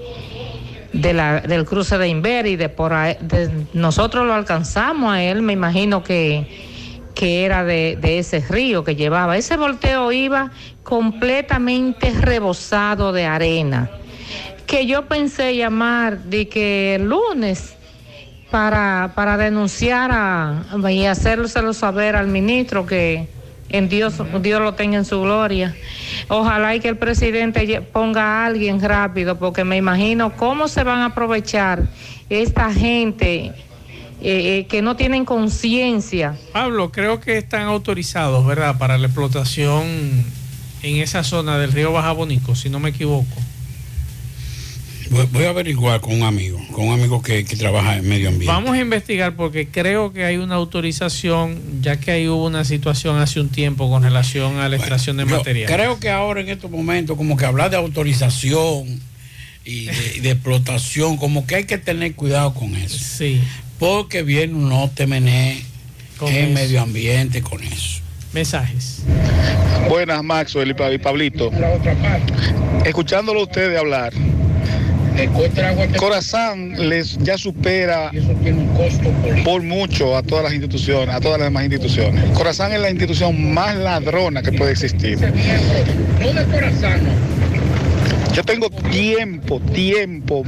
de la- del cruce de Inver y de por ahí, nosotros lo alcanzamos a él, me imagino que, que era de, de ese río que llevaba. Ese volteo iba completamente rebosado de arena, que yo pensé llamar de que el lunes para, para denunciar a, y hacérselo saber al ministro que en Dios, Dios lo tenga en su gloria. Ojalá y que el presidente ponga a alguien rápido, porque me imagino cómo se van a aprovechar esta gente eh, eh, que no tienen conciencia. Pablo, creo que están autorizados, ¿verdad? Para la explotación en esa zona del río Baja Bonico, si no me equivoco. Voy, voy a averiguar con un amigo, con un amigo que, que trabaja en medio ambiente. Vamos a investigar porque creo que hay una autorización, ya que ahí hubo una situación hace un tiempo con relación a la extracción de material. Creo que ahora en estos momentos, como que hablar de autorización y de, y de explotación, como que hay que tener cuidado con eso. Sí. Porque viene un no temené Con en eso. medio ambiente con eso. Mensajes. Buenas, Maxwell y Pa- y Pablito. Escuchándolo a ustedes hablar, Corazán les ya supera por mucho a todas las instituciones, a todas las demás instituciones. Corazán es la institución más ladrona que puede existir. Yo tengo tiempo, tiempo,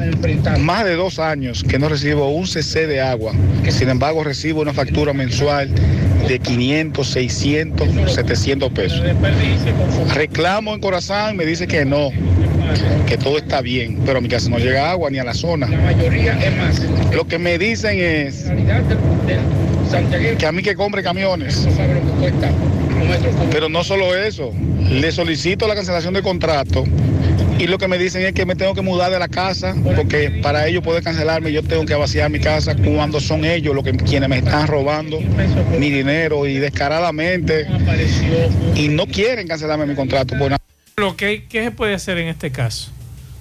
más de dos años que no recibo un cc de agua. Sin embargo, recibo una factura mensual de 500, 600, 700 pesos. Reclamo en Corazán, me dice que no, que todo está bien, pero a mi casa no llega agua ni a la zona. Lo que me dicen es que a mí que compre camiones. Pero no solo eso, le solicito la cancelación de contrato y lo que me dicen es que me tengo que mudar de la casa porque para ellos poder cancelarme yo tengo que vaciar mi casa cuando son ellos los que quienes me están robando mi dinero y descaradamente y no quieren cancelarme mi contrato por. Lo que, ¿Qué se puede hacer en este caso?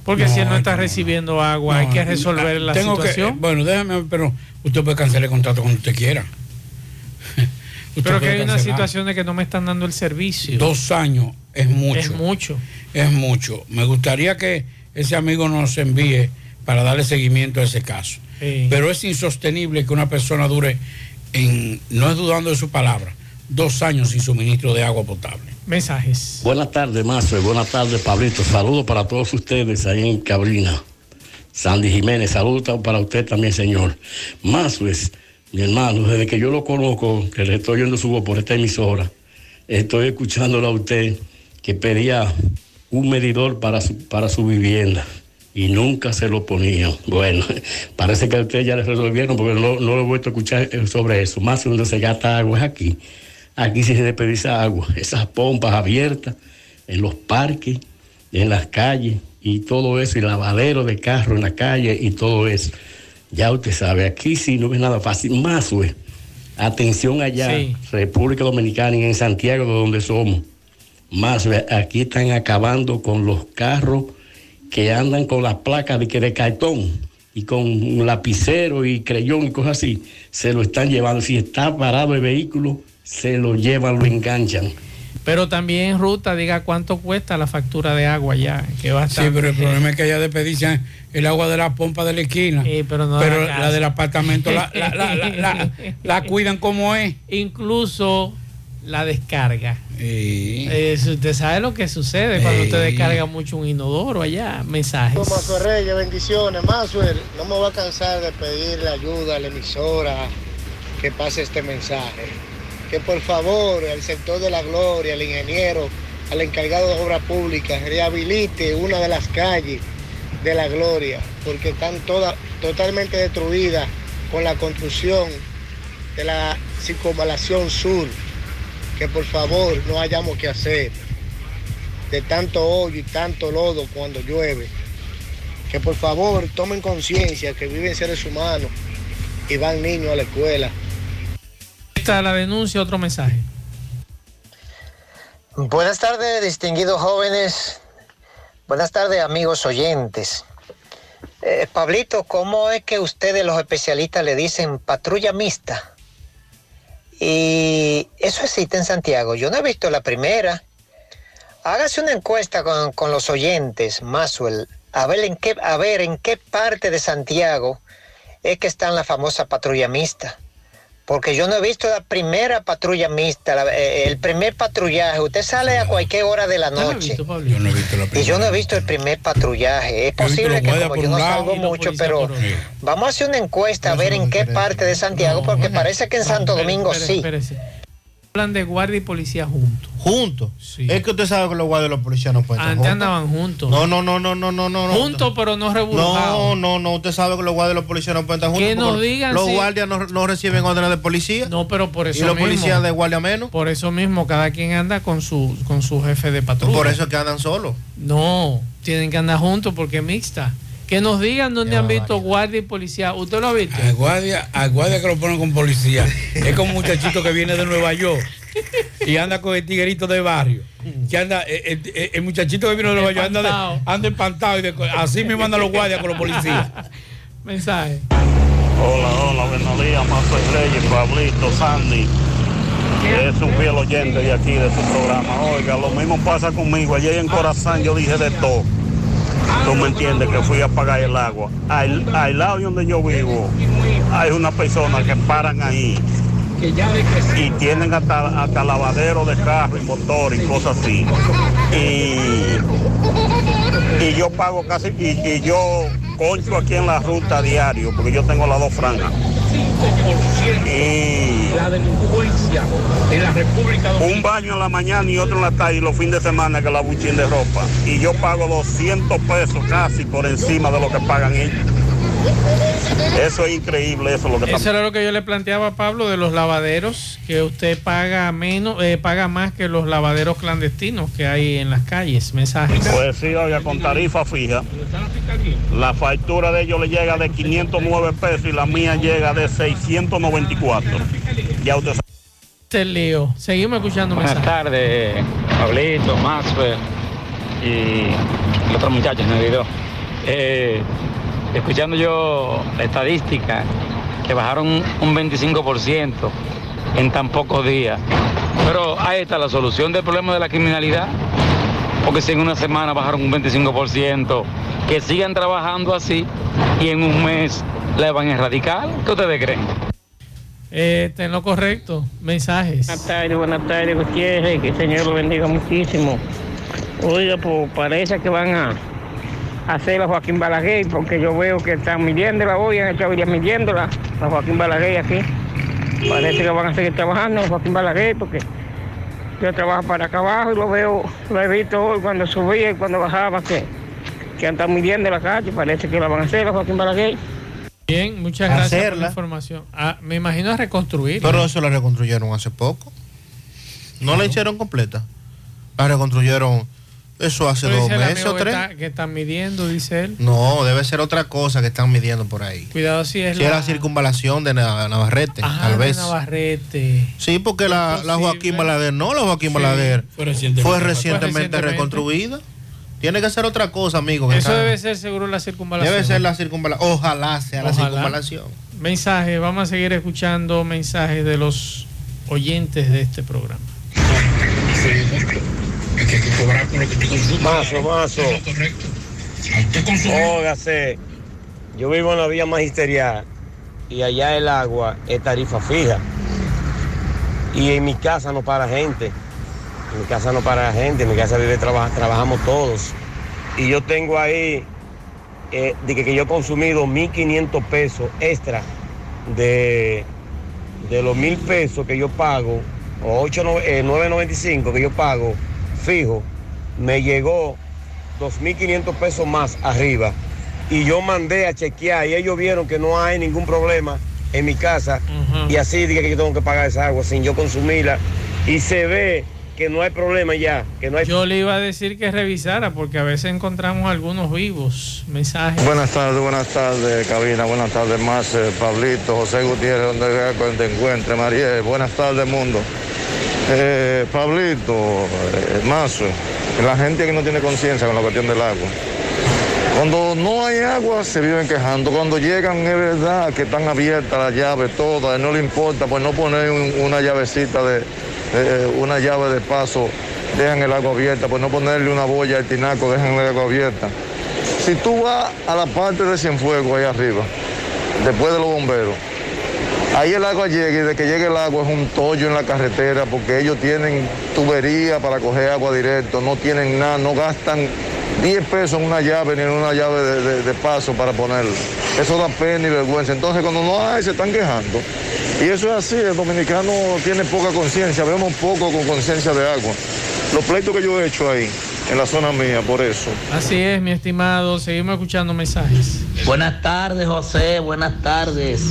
Porque si él no está recibiendo agua, hay que resolver la Tengo que- situación. bueno, déjame, pero usted puede cancelar el contrato cuando usted quiera. Usted pero que hay una situación de que no me están dando el servicio. Dos años es mucho. Es mucho. Es mucho. Me gustaría que ese amigo nos envíe para darle seguimiento a ese caso. Sí. Pero es insostenible que una persona dure, en, no es dudando de su palabra, dos años sin suministro de agua potable. Mensajes. Buenas tardes, Mazo. Buenas tardes, Pablito. Saludos para todos ustedes ahí en Cabrina. Sandy Jiménez, saludos para usted también, señor. Mazo es mi hermano, desde que yo lo conozco, que le estoy oyendo su voz por esta emisora, estoy escuchándolo a usted que pedía un medidor para su, para su vivienda y nunca se lo ponía. Bueno, parece que a usted ya le resolvieron porque no, no lo he vuelto a escuchar eh, sobre eso. Más donde se gasta agua es aquí. Aquí se desperdicia agua. Esas pompas abiertas en los parques, en las calles y todo eso, y lavadero de carro en la calle y todo eso. Ya usted sabe, aquí sí no es nada fácil. Más, güey. Atención allá, Sí. República Dominicana y en Santiago, de donde somos. Más, aquí están acabando con los carros que andan con las placas de, de cartón y con un lapicero y creyón y cosas así. Se lo están llevando. Si está parado el vehículo, se lo llevan, lo enganchan. Pero también ruta, diga cuánto cuesta la factura de agua ya, que va a Sí, pero el problema es que allá desperdician el agua de la pompa de la esquina. pero no de la del apartamento la, la- la- la- la- la cuidan como es. Incluso la descarga. Eh, si usted sabe lo que sucede cuando usted Sí. descarga mucho un inodoro allá, mensajes. Tomás Reyes, bendiciones. Maxwell, no me voy a cansar de pedirle ayuda a la emisora que pase este mensaje. Que por favor al sector de la gloria, al ingeniero, al encargado de obra pública, rehabilite una de las calles de la gloria, porque están todas totalmente destruidas con la construcción de la circunvalación sur. Que por favor no hayamos que hacer de tanto hoyo y tanto lodo cuando llueve. Que por favor tomen conciencia que viven seres humanos y van niños a la escuela. Es la denuncia, otro mensaje. Buenas tardes, distinguidos jóvenes. Buenas tardes, amigos oyentes. Eh, Pablito, ¿cómo es que ustedes los especialistas le dicen patrulla mixta? Y eso existe en Santiago. Yo no he visto la primera. Hágase una encuesta con, con los oyentes, Maswell, a ver, en qué, a ver en qué parte de Santiago es que está la famosa patrulla mixta. Porque yo no he visto la primera patrulla mixta, la- eh, el primer patrullaje. Usted sale a cualquier hora de la noche. Yo no he visto la Y yo no he visto el primer patrullaje. Es Yo posible que como yo no salgo mucho, pero por vamos a hacer una encuesta a ver en qué parte de Santiago, porque parece que en Santo Domingo espérese, sí. espérese. Hablan de guardia y policía juntos. ¿Juntos? Es que usted sabe que los guardias y los policías no pueden Antes juntos. andaban juntos. No, no, no, no, no, no, no. Juntos, pero no reburjados. No, no, no. Usted sabe que los guardias y los policías no pueden estar juntos. Que nos porque digan Los si- guardias no, no reciben órdenes de policía. No, pero por eso Y los mismo. policías de guardia menos. Por eso mismo, cada quien anda con su, con su jefe de patrulla. Por eso es que andan solos. No, tienen que andar juntos porque es mixta. Que nos digan dónde han visto guardia y policía. ¿Usted lo ha visto? Al guardia, guardia que lo ponen con policía. Es como un muchachito que viene de Nueva York y anda con el tiguerito de barrio. Que anda, eh, el, el- el muchachito que vino de Nueva York anda, Espantado. de- anda espantado y de- así me mandan los guardias con los policías. Mensaje. Hola, hola, buenos días, Mazo Reyes, Pablito, Sandy. Es un fiel oyente de aquí, de su programa. Oiga, lo mismo pasa conmigo. Ayer en Corazán yo dije de todo. Tú me entiendes que fui a pagar el agua. Al, al lado de donde yo vivo, hay una persona que paran ahí y tienen hasta, hasta lavadero de carro y motor y cosas así. Y, y yo pago casi, y, y yo concho aquí en la ruta diario, porque yo tengo las dos franjas. La delincuencia en la República un baño en la mañana y otro en la tarde y los fines de semana que la buchín de ropa. Y yo pago 200 pesos casi por encima de lo que pagan ellos. Eso es increíble, eso es lo que Eso era lo que yo le planteaba a Pablo de los lavaderos, que usted paga menos, eh, paga más que los lavaderos clandestinos que hay en las calles. Mensajes. Pues sí, oiga, con tarifa fija, la factura de ellos le llega de 509 pesos y la mía llega de 694. Ya usted sabe. Este lío. Seguimos escuchando Buenas mensajes. tardes, Pablito, Maxwell y el otro muchacho en el video. Eh, escuchando yo la estadística que bajaron un 25% en tan pocos días. Pero ahí está la solución del problema de la criminalidad. Porque si en una semana bajaron un 25%, que sigan trabajando así y en un mes la van a erradicar. ¿Qué ustedes creen? Eh, está en lo correcto. Mensajes. Buenas tardes, buenas tardes, Gutiérrez, que el Señor lo bendiga muchísimo. Oiga, pues parece que van a hacer la Joaquín Balaguer, porque yo veo que están midiéndola hoy, han hecho días midiéndola, la Joaquín Balaguer aquí. Parece que van a seguir trabajando la Joaquín Balaguer, porque yo trabajo para acá abajo y lo veo, lo he visto hoy cuando subía y cuando bajaba, que, que han estado midiendo la calle, parece que la van a hacer la Joaquín Balaguer. Bien, muchas gracias por la Hacerla. información. Ah, me imagino a reconstruir. Pero eso lo reconstruyeron hace poco. No la hicieron completa. La reconstruyeron. Eso hace Pero dos meses amigo o que tres. está- que están midiendo, dice él. No, debe ser otra cosa que están midiendo por ahí. Cuidado si es Si es la- la circunvalación de Na- Navarrete, Ajá, tal de vez. Navarrete. Sí, porque la, la Joaquín Balaguer, no, la Joaquín Sí, Balaguer fue recientemente. fue reconstruida. Tiene que ser otra cosa, amigo. que Eso está- debe ser seguro la circunvalación. debe ser la circunvalación. Ojalá sea la circunvalación. Mensaje, vamos a seguir escuchando mensajes de los oyentes de este programa. Mazo, mazo. Óigase, yo vivo en la vía magisterial y allá el agua es tarifa fija. Y en mi casa no para gente. En mi casa no para gente, en mi casa vive traba- trabajamos todos. Y yo tengo ahí, eh, de que, que yo he consumido 1.500 pesos extra de, de los mil pesos que yo pago, o 8, no- eh, 9.95 que yo pago fijo, me llegó 2.500 pesos más arriba. Y yo mandé a chequear y ellos vieron que no hay ningún problema en mi casa. Y así dije que yo tengo que pagar esa agua sin yo consumirla. Y se ve que no hay problema ya, que no hay Yo le iba a decir que revisara porque a veces encontramos algunos vivos. Mensajes. Buenas tardes, buenas tardes, cabina, buenas tardes, más eh, Pablito, José Gutiérrez, donde te encuentre, Mariel, buenas tardes, mundo. Eh, Pablito, eh, Mazo, la gente que no tiene conciencia con la cuestión del agua. Cuando no hay agua se viven quejando, cuando llegan es verdad que están abiertas las llaves todas, no le importa, pues no poner un- una llavecita de, eh, una llave de paso, dejan el agua abierta, pues no ponerle una boya al tinaco, dejan el agua abierta. Si tú vas a la parte de Cienfuegos ahí arriba, después de los bomberos, ahí el agua llega y de que llegue el agua es un tollo en la carretera porque ellos tienen tubería para coger agua directo, no tienen nada, no gastan 10 pesos en una llave ni en una llave de, de- paso para ponerlo. Eso da pena y vergüenza. Entonces cuando no hay se están quejando. Y eso es así, el dominicano tiene poca conciencia, vemos poco con conciencia de agua. Los pleitos que yo he hecho ahí, en la zona mía, por eso. Así es, mi estimado. Seguimos escuchando mensajes. Buenas tardes, José. Buenas tardes.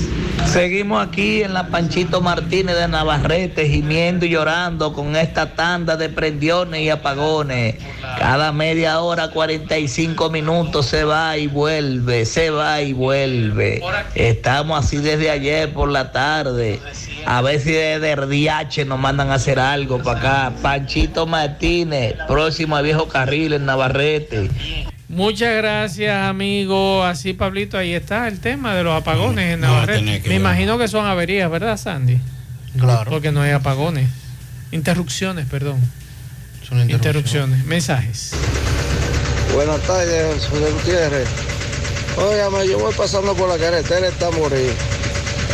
Seguimos aquí en la Panchito Martínez de Navarrete, gimiendo y llorando con esta tanda de prendiones y apagones. Cada media hora, 45 minutos se va y vuelve, se va y vuelve. Estamos así desde ayer por la tarde. A ver si desde el DH nos mandan a hacer algo para acá. Panchito Martínez, próximo a Viejo Carril en Navarrete. Muchas gracias, amigo. Así, Pablito, ahí está el tema de los apagones en Navarrete. Me ver. imagino que son averías, ¿verdad, Sandy? Claro. Porque no hay apagones. Interrupciones, perdón. Son interrupciones. Mensajes. Buenas tardes, José Gutiérrez. Óigame, yo voy pasando por la carretera está morir.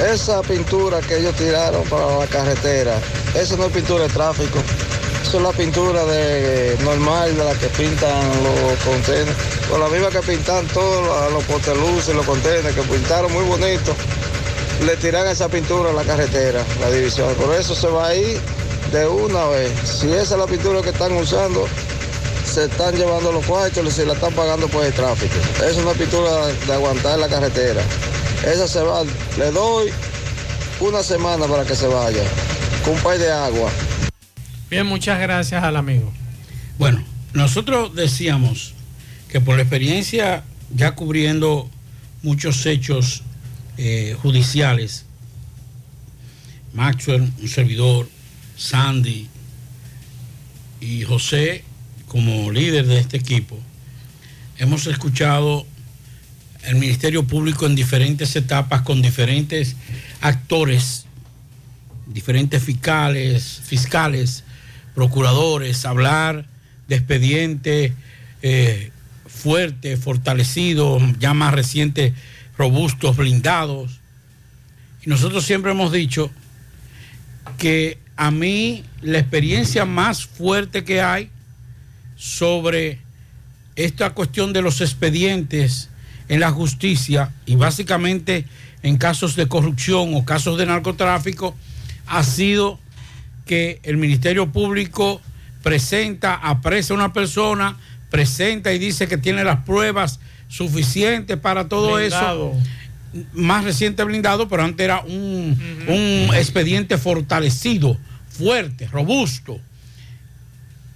Esa pintura que ellos tiraron para la carretera, eso no es pintura de tráfico. Eso es la pintura de normal de la que pintan los contenedores. Con la misma que pintan todos los, porteluces, los contenedores, que pintaron muy bonito. Le tiran esa pintura a la carretera, la división. Por eso se va a ir de una vez. Si esa es la pintura que están usando, se están llevando los cuartos y se la están pagando por el tráfico. Es una pintura de aguantar la carretera. Esa se va, le doy una semana para que se vaya, con un par de agua. Bien, muchas gracias al amigo. Bueno, nosotros decíamos que por la experiencia ya cubriendo muchos hechos eh, judiciales, Maxwell, un servidor, Sandy y José como líder de este equipo, hemos escuchado el Ministerio Público en diferentes etapas con diferentes actores, diferentes fiscales, fiscales, procuradores, hablar de expedientes eh, fuertes, fortalecidos, ya más recientes, robustos, blindados. Y nosotros siempre hemos dicho que a mí la experiencia más fuerte que hay sobre esta cuestión de los expedientes en la justicia y básicamente en casos de corrupción o casos de narcotráfico ha sido que el Ministerio Público presenta, apresa a una persona, presenta y dice que tiene las pruebas suficientes para todo Blindado. eso. Más reciente blindado, pero antes era un, un expediente fortalecido, fuerte, robusto.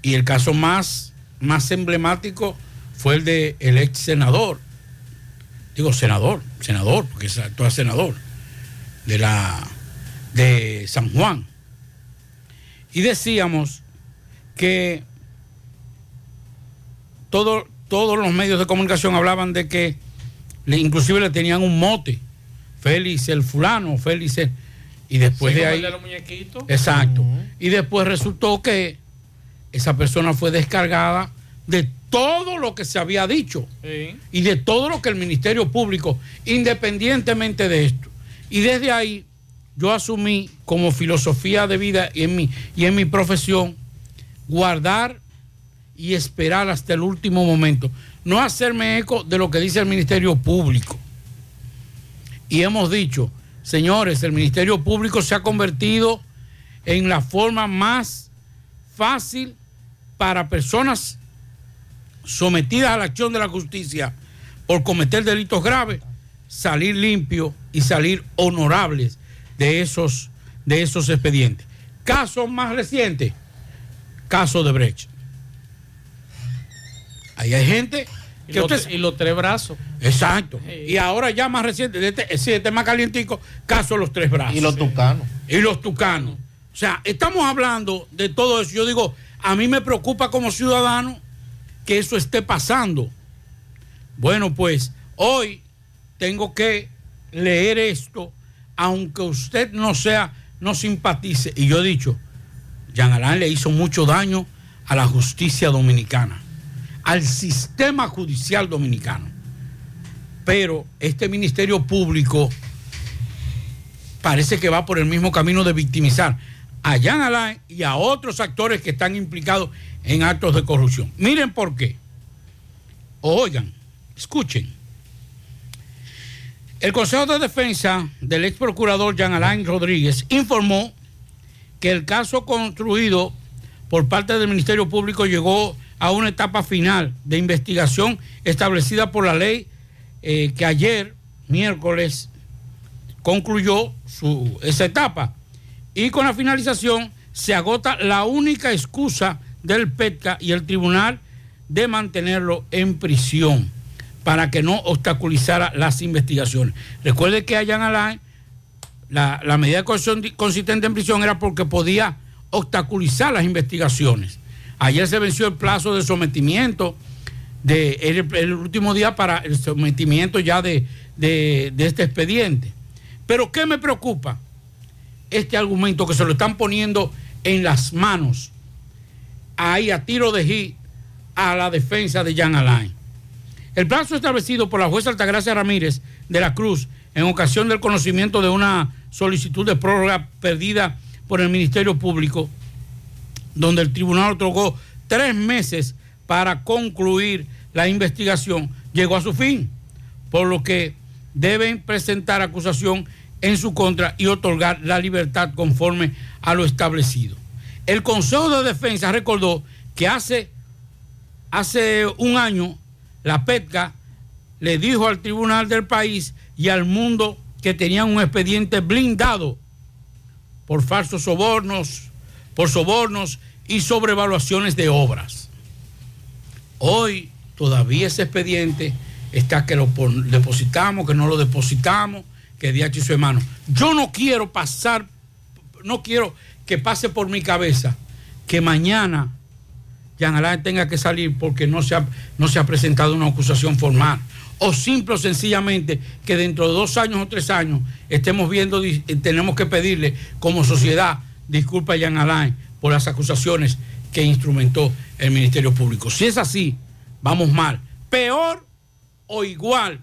Y el caso más, más emblemático fue el de el ex senador, digo senador, senador, porque es actual senador de la de San Juan. Y decíamos que todo- todos los medios de comunicación hablaban de que le- inclusive le tenían un mote, Félix el fulano, Félix el- y después Sí, de ahí el de los muñequitos. Exacto. Y después resultó que esa persona fue descargada de todo lo que se había dicho Sí. y de todo lo que el Ministerio Público, independientemente de esto. Y desde ahí yo asumí como filosofía de vida y en mi, y en mi profesión guardar y esperar hasta el último momento. No hacerme eco de lo que dice el Ministerio Público. Y hemos dicho, señores, el Ministerio Público se ha convertido en la forma más fácil para personas sometidas a la acción de la justicia por cometer delitos graves, salir limpios y salir honorables de esos, de esos expedientes. Casos más recientes, caso de Brecht. Ahí hay gente Y que los, usted- y los tres brazos. Exacto. Y ahora ya más reciente, de este, sí, este más calientico, caso de los tres brazos. Y los tucanos. Y los tucanos. O sea, estamos hablando de todo eso. Yo digo, a mí me preocupa como ciudadano que eso esté pasando. Bueno, pues hoy tengo que leer esto, aunque usted no sea, no simpatice. Y yo he dicho, Jean Alain le hizo mucho daño a la justicia dominicana, al sistema judicial dominicano. Pero este Ministerio Público parece que va por el mismo camino de victimizar a Jean Alain y a otros actores que están implicados en actos de corrupción. Miren por qué. Oigan, escuchen. El Consejo de Defensa del ex procurador Jean Alain Rodríguez informó que el caso construido por parte del Ministerio Público llegó a una etapa final de investigación establecida por la ley eh, que ayer, miércoles, concluyó su, esa etapa. Y con la finalización se agota la única excusa del PETCA y el tribunal de mantenerlo en prisión para que no obstaculizara las investigaciones. Recuerde que a Jan Alain la, la medida consistente en prisión era porque podía obstaculizar las investigaciones. Ayer se venció el plazo de sometimiento, de, el, último día para el sometimiento ya de este expediente. Pero ¿qué me preocupa? Este argumento que se lo están poniendo en las manos, ahí a tiro de hit, a la defensa de Jan Alain. El plazo establecido por la jueza Altagracia Ramírez de la Cruz en ocasión del conocimiento de una solicitud de prórroga perdida por el Ministerio Público, donde el tribunal otorgó tres meses para concluir la investigación, llegó a su fin, por lo que deben presentar acusación en su contra y otorgar la libertad conforme a lo establecido. El Consejo de Defensa recordó que hace, hace un año la PETCA le dijo al tribunal del país y al mundo que tenían un expediente blindado por falsos sobornos, por sobornos y sobrevaluaciones de obras. Hoy todavía ese expediente está que lo depositamos, que no lo depositamos, que DH hizo hermano. Yo no quiero pasar, no quiero que pase por mi cabeza que mañana Jean Alain tenga que salir porque no se, ha, no se ha presentado una acusación formal. O simple o sencillamente que dentro de dos años o tres años estemos viendo, eh, tenemos que pedirle como sociedad disculpa a Jean Alain por las acusaciones que instrumentó el Ministerio Público. Si es así, vamos mal. Peor o igual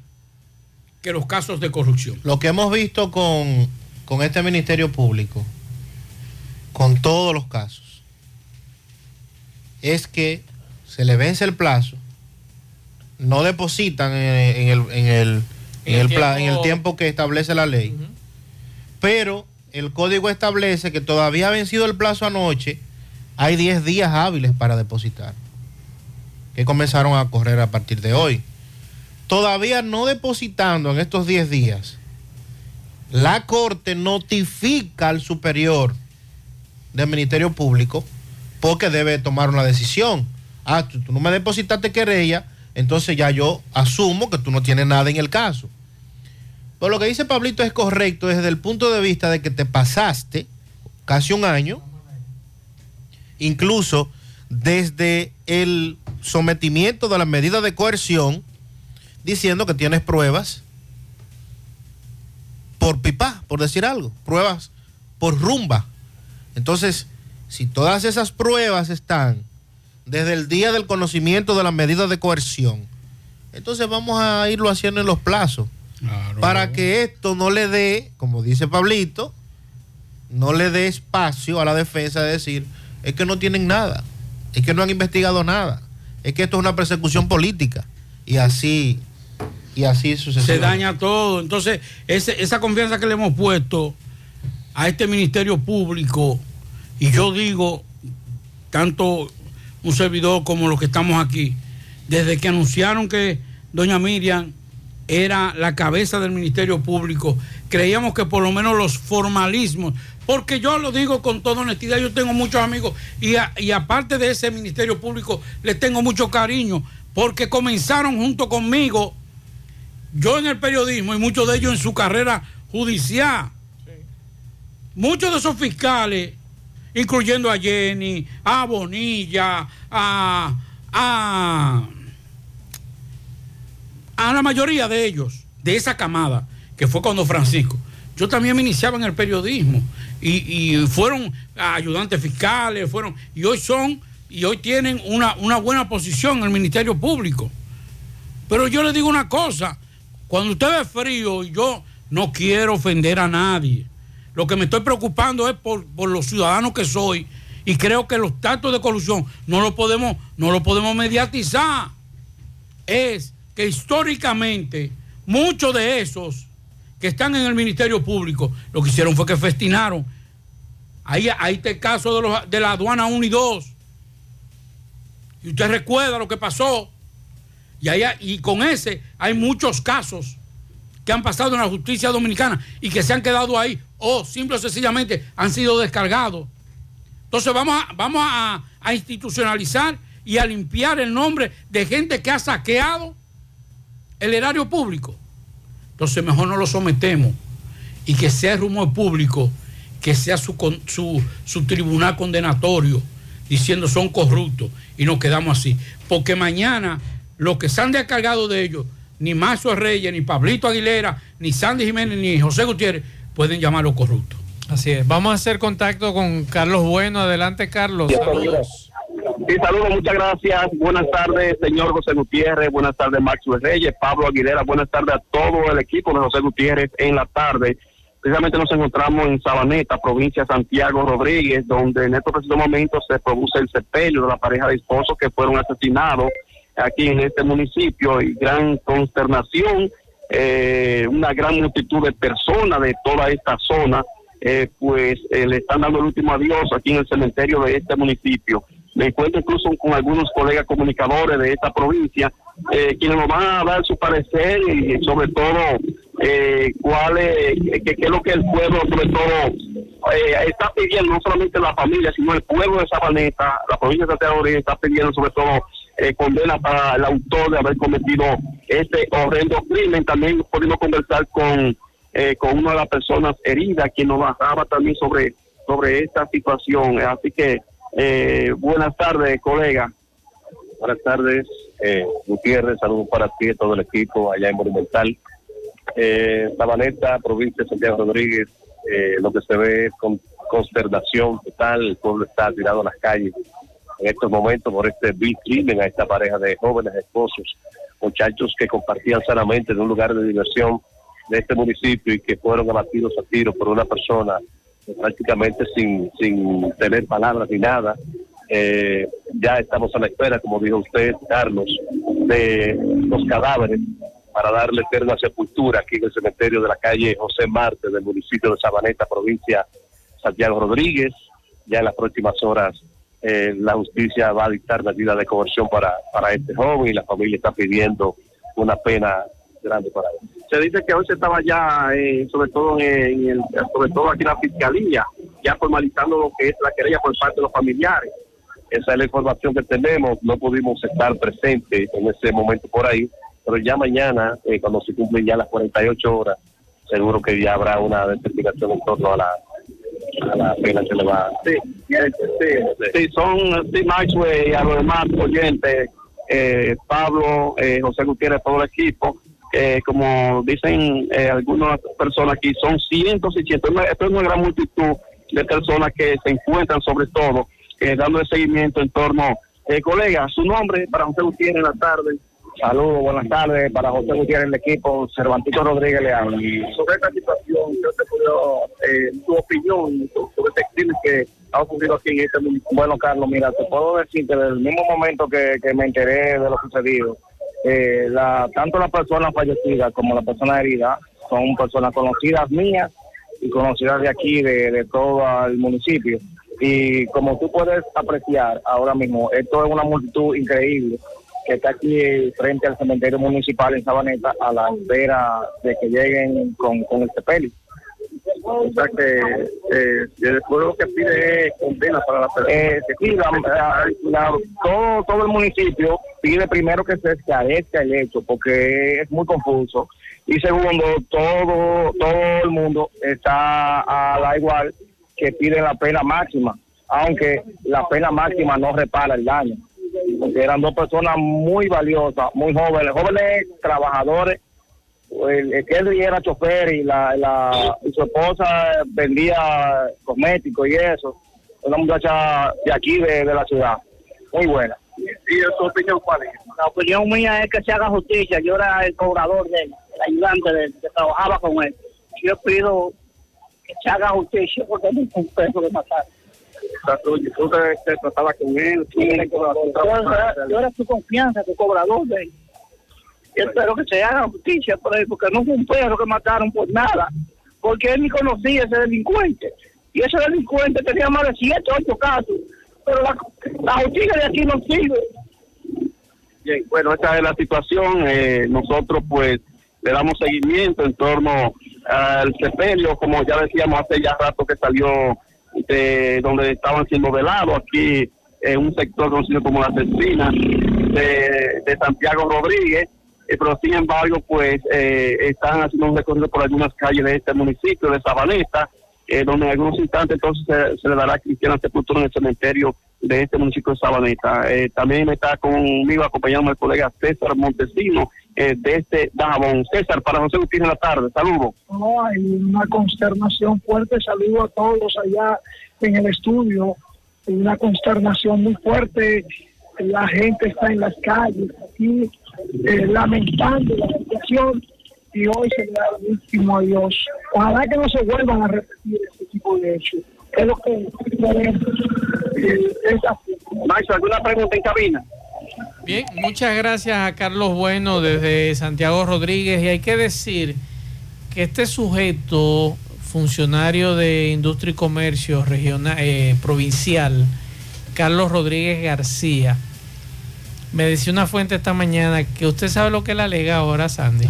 que los casos de corrupción. Lo que hemos visto con, con este Ministerio Público, con todos los casos, es que se le vence el plazo, no depositan en, en el, en el- en el tiempo- en el tiempo que establece la ley, pero el código establece que todavía ha vencido el plazo anoche, hay 10 días hábiles para depositar, que comenzaron a correr a partir de hoy todavía no depositando en estos 10 días, la Corte notifica al superior del Ministerio Público porque debe tomar una decisión. Ah, tú, tú no me depositaste querella, entonces ya yo asumo que tú no tienes nada en el caso. Pero lo que dice Pablito es correcto desde el punto de vista de que te pasaste casi un año, incluso desde el sometimiento de las medidas de coerción, diciendo que tienes pruebas por pipa, por decir algo, pruebas por rumba. Entonces, si todas esas pruebas están desde el día del conocimiento de las medidas de coerción, entonces vamos a irlo haciendo en los plazos. Para que esto no le dé, como dice Pablito, no le dé espacio a la defensa de decir, es que no tienen nada, es que no han investigado nada, es que esto es una persecución política. Y así, y así se sucesivamente. daña todo. Entonces, esa confianza que le hemos puesto a este Ministerio Público, y yo digo, tanto un servidor como los que estamos aquí, desde que anunciaron que doña Miriam era la cabeza del Ministerio Público, creíamos que por lo menos los formalismos, porque yo lo digo con toda honestidad, yo tengo muchos amigos y aparte de ese Ministerio Público, les tengo mucho cariño, porque comenzaron junto conmigo yo en el periodismo y muchos de ellos en su carrera judicial. Muchos de esos fiscales, incluyendo a Jenny, a Bonilla, a, a, a la mayoría de ellos, de esa camada, que fue cuando Francisco, yo también me iniciaba en el periodismo y, y fueron ayudantes fiscales, fueron, y hoy son, y hoy tienen una, una buena posición en el Ministerio Público. Pero yo le digo una cosa, cuando usted ve frío, y yo no quiero ofender a nadie, lo que me estoy preocupando es por, los ciudadanos que soy y creo que los datos de corrupción no lo podemos, no lo podemos mediatizar. Es que históricamente muchos de esos que están en el Ministerio Público lo que hicieron fue que festinaron. Ahí, ahí está el caso de, los- de la aduana 1 y 2. Y usted recuerda lo que pasó. Y, y con ese hay muchos casos que han pasado en la justicia dominicana y que se han quedado ahí o simple o sencillamente han sido descargados. Entonces vamos a, vamos a, institucionalizar y a limpiar el nombre de gente que ha saqueado el erario público. Entonces mejor no lo sometemos y que sea el rumor público, que sea su, su, su tribunal condenatorio diciendo son corruptos y nos quedamos así. Porque mañana los que se han descargado de ellos, ni Mazo Reyes, ni Pablito Aguilera, ni Sandy Jiménez, ni José Gutiérrez, pueden llamarlos corruptos. Así es. Vamos a hacer contacto con Carlos Bueno. Adelante, Carlos. Saludos. Sí, saludos, muchas gracias. Buenas tardes, señor José Gutiérrez. Buenas tardes, Maxwell Reyes, Pablo Aguilera. Buenas tardes a todo el equipo de José Gutiérrez en la tarde. Precisamente nos encontramos en Sabaneta, provincia de Santiago Rodríguez, donde en estos precisos momentos se produce el sepelio de la pareja de esposos que fueron asesinados aquí en este municipio y gran consternación. eh, una gran multitud de personas de toda esta zona, eh, pues eh, le están dando el último adiós aquí en el cementerio de este municipio. Me encuentro incluso con algunos colegas comunicadores de esta provincia, eh, quienes nos van a dar su parecer y sobre todo eh, cuál es, qué es lo que el pueblo sobre todo está pidiendo, no solamente la familia, sino el pueblo de Sabaneta, la provincia de Santiago está pidiendo sobre todo eh, condena para el autor de haber cometido este horrendo crimen. También pudimos conversar con, eh, con una de las personas heridas, quien nos bajaba también sobre, sobre esta situación. Así que, eh, buenas tardes, colega. Buenas tardes, eh, Gutiérrez, saludos para ti y todo el equipo allá en Monumental. Eh, Sabaneta, provincia de Santiago Rodríguez, eh, lo que se ve es con consternación total, el pueblo está tirado a las calles en estos momentos por este vil crimen a esta pareja de jóvenes esposos, muchachos que compartían sanamente en un lugar de diversión de este municipio y que fueron abatidos a tiro por una persona prácticamente sin, sin tener palabras ni nada. Eh, ya estamos a la espera, como dijo usted, Carlos, de los cadáveres para darle eterna sepultura aquí en el cementerio de la calle José Marte del municipio de Sabaneta, provincia Santiago Rodríguez. Ya en las próximas horas eh, la justicia va a dictar medida de coerción para, para este joven y la familia está pidiendo una pena grande para él. Se dice que hoy se estaba ya, eh, sobre todo en el, sobre todo aquí en la fiscalía, ya formalizando lo que es la querella por parte de los familiares. Esa es la información que tenemos, no pudimos estar presentes en ese momento por ahí, pero ya mañana, eh, cuando se cumplen ya las 48 horas, seguro que ya habrá una determinación en torno a la, a la pena que le va. Sí, sí, sí, son, sí, Maxwell y a los demás oyentes, eh, Pablo, eh, José Gutiérrez, todo el equipo, eh, como dicen eh, algunas personas aquí, son cientos y cientos, esto es una gran multitud de personas que se encuentran sobre todo eh, dando el seguimiento en torno. Eh, colega, su nombre para José Gutiérrez en la tarde. Saludos, buenas tardes para José Gutiérrez, el equipo, Cervantito Rodríguez le habla. Sobre esta situación, yo te puedo, eh, tu opinión sobre este crimen que ha ocurrido aquí en este municipio. Bueno, Carlos, mira, te puedo decir que desde el mismo momento que, que me enteré de lo sucedido, eh, la, tanto la persona fallecida como la persona herida son personas conocidas mías y conocidas de aquí, de, de todo el municipio. Y como tú puedes apreciar ahora mismo, esto es una multitud increíble que está aquí frente al cementerio municipal en Sabaneta a la espera de que lleguen con, con el sepelio. O sea que eh, el pueblo que pide es condena para la persona. Eh, sí, la- la- la- todo, todo el municipio pide primero que se esclarezca el hecho porque es muy confuso y segundo todo todo el mundo está a la igual que pide la pena máxima aunque la pena máxima no repara el daño porque eran dos personas muy valiosas muy jóvenes jóvenes trabajadores el, el Kelly era chofer y la, la y su esposa vendía cosméticos y eso una muchacha de aquí de, de la ciudad muy buena ¿Y su opinión cuál es? La opinión mía es que se haga justicia. Yo era el cobrador de él, el ayudante de él, que trabajaba con él. Yo pido que se haga justicia porque no es un peso de matar. O sea, tú, te, tratabas con él, tú eres cobrador, Yo era, yo era su confianza, su cobrador de él. Yo espero que se haga justicia por él, porque no fue un perro que mataron por nada, porque él ni conocía a ese delincuente. Y ese delincuente tenía más de siete, ocho casos, pero la, la justicia de aquí no sirve. Bien, bueno, esta es la situación. Eh, nosotros, pues, le damos seguimiento en torno al sepelio, como ya decíamos hace ya rato que salió de donde estaban siendo velados, aquí en un sector conocido como la Cecina de, Santiago Rodríguez. Eh, pero sin embargo, pues, eh, están haciendo un recorrido por algunas calles de este municipio, de Sabaneta, eh, donde en algunos instantes entonces se, le dará cristiana sepultura en el cementerio de este municipio de Sabaneta. Eh, también está conmigo acompañando el colega César Montesino eh, de este Dajabón. César, para José Gutiérrez en la tarde, saludos. No, hay una consternación fuerte. Saludo a todos allá en el estudio. Hay una consternación muy fuerte. La gente está en las calles aquí eh, lamentando la situación y hoy se le da el último adiós. Ojalá que no se vuelvan a repetir este tipo de hechos. Es lo que. Eh, es así. Max, ¿alguna pregunta en cabina? Bien, muchas gracias a Carlos Bueno desde Santiago Rodríguez. Y hay que decir que este sujeto, funcionario de Industria y Comercio regional, eh, provincial, Carlos Rodríguez García, me decía una fuente esta mañana que usted sabe lo que él alega ahora, Sandy.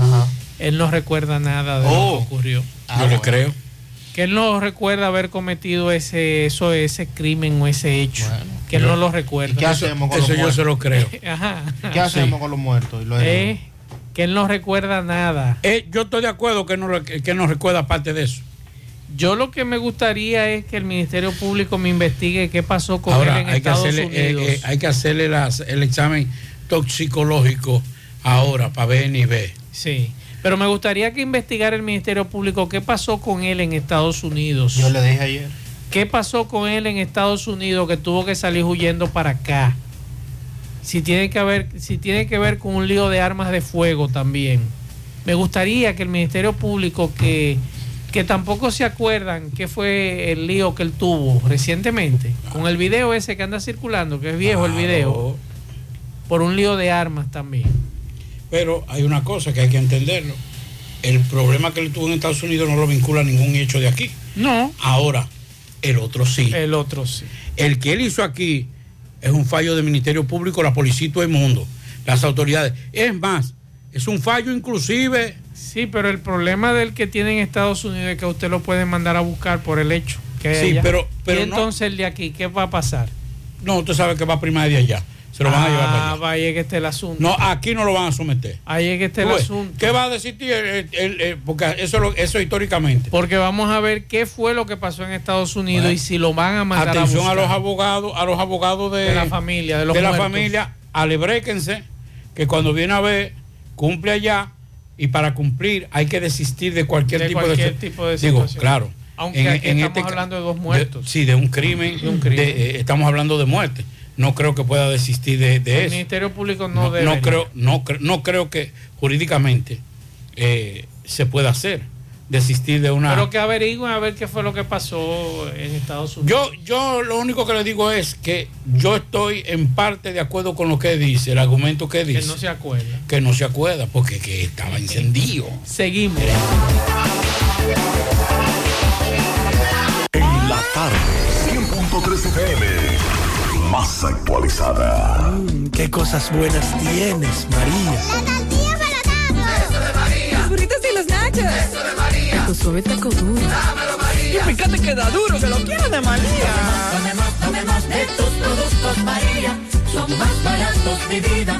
Él no recuerda nada de lo Oh. que ocurrió. Yo le creo. Que él no recuerda haber cometido ese, eso, ese crimen o ese hecho. Que él no lo recuerda. ¿Y qué hacemos con eso los yo muertos? se lo creo. Ajá. ¿Qué hacemos con los muertos? y los? Eh, que él no recuerda nada. Eh, yo estoy de acuerdo que no, que no recuerda aparte de eso. Yo lo que me gustaría es que el Ministerio Público me investigue qué pasó con Ahora él en hay que, Estados hacerle, eh, Unidos. eh, hay que hacerle las- el examen toxicológico ahora para ver ni ver. Sí, pero me gustaría que investigara el Ministerio Público qué pasó con él en Estados Unidos. Yo le dije ayer. ¿Qué pasó con él en Estados Unidos que tuvo que salir huyendo para acá? Si tiene que ver, si tiene que ver con un lío de armas de fuego también. Me gustaría que el Ministerio Público que, que tampoco se acuerdan qué fue el lío que él tuvo recientemente, con el video ese que anda circulando, que es viejo el video, por un lío de armas también. Pero hay una cosa que hay que entenderlo. El problema que él tuvo en Estados Unidos no lo vincula a ningún hecho de aquí. No. Ahora, el otro sí. El otro sí. El que él hizo aquí es un fallo del Ministerio Público, la policía y todo el mundo, las autoridades. Es más, es un fallo inclusive. Sí, pero el problema del que tiene en Estados Unidos es que usted lo puede mandar a buscar por el hecho. que Sí, pero- pero y no- entonces el de aquí, ¿qué va a pasar? No, usted sabe que va a primar de allá. Se lo van a llevar para Ah, allá. va, ahí es que está el asunto. No, aquí no lo van a someter. Ahí es que está el ves, asunto. ¿Qué va a decir? El- el- el- porque eso, lo- eso históricamente. Porque vamos a ver qué fue lo que pasó en Estados Unidos Bueno. y si lo van a mandar Atención a, los abogados, a los abogados de, De la familia, de los la muertos. familia, alebréquense que cuando viene a ver, cumple allá y para cumplir hay que desistir de cualquier De tipo cualquier de tipo de Digo, situación. claro. Aunque aquí estamos hablando de dos muertos. sí, de un crimen. De un crimen. de, eh, estamos hablando de muerte. No creo que pueda desistir de, de el eso. Ministerio Público no, no, debe. no creo, no, cre- no creo que jurídicamente eh, se pueda hacer desistir de una. Pero que averigüen a ver qué fue lo que pasó en Estados Unidos. Yo, yo lo único que le digo es que yo estoy en parte de acuerdo con lo que dice, el argumento que dice. que no se acuerda. que no se acuerda, porque que estaba encendido. Seguimos. En la tarde, 100.3 FM. Más actualizada. Mm, qué cosas buenas tienes, María. Eso de María. Los burritos y los nachos. Eso de María. Tu suave taco duro. Dámelo, María. Y fíjate que da duro, que lo quiero de María. Tomemos, tomemos de tus productos María. Son más baratos de vida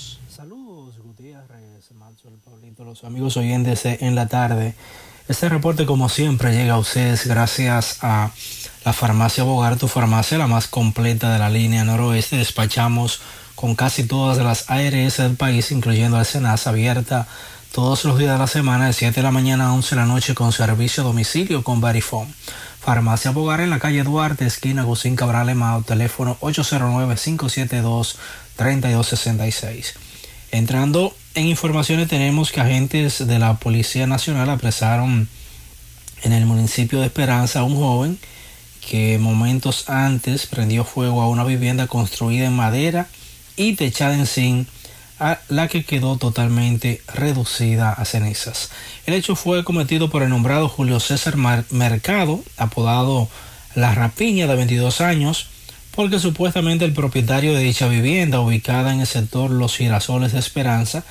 Amigos oyentes en la tarde. Este reporte, como siempre, llega a ustedes gracias a la farmacia Bogar, tu farmacia, la más completa de la línea noroeste. Despachamos con casi todas las ARS del país, incluyendo al Senasa, abierta todos los días de la semana, de 7 de la mañana a 11 de la noche, con servicio a domicilio con Verifone. Farmacia Bogar en la calle Duarte, esquina Gusín Cabral Emao, teléfono 809-572-3266. Entrando en informaciones, tenemos que agentes de la Policía Nacional apresaron en el municipio de Esperanza a un joven que momentos antes prendió fuego a una vivienda construida en madera y techada en zinc, a la que quedó totalmente reducida a cenizas. El hecho fue cometido por el nombrado Julio César Mercado, apodado La Rapiña, de 22 años, porque supuestamente el propietario de dicha vivienda, ubicada en el sector Los Girasoles de Esperanza,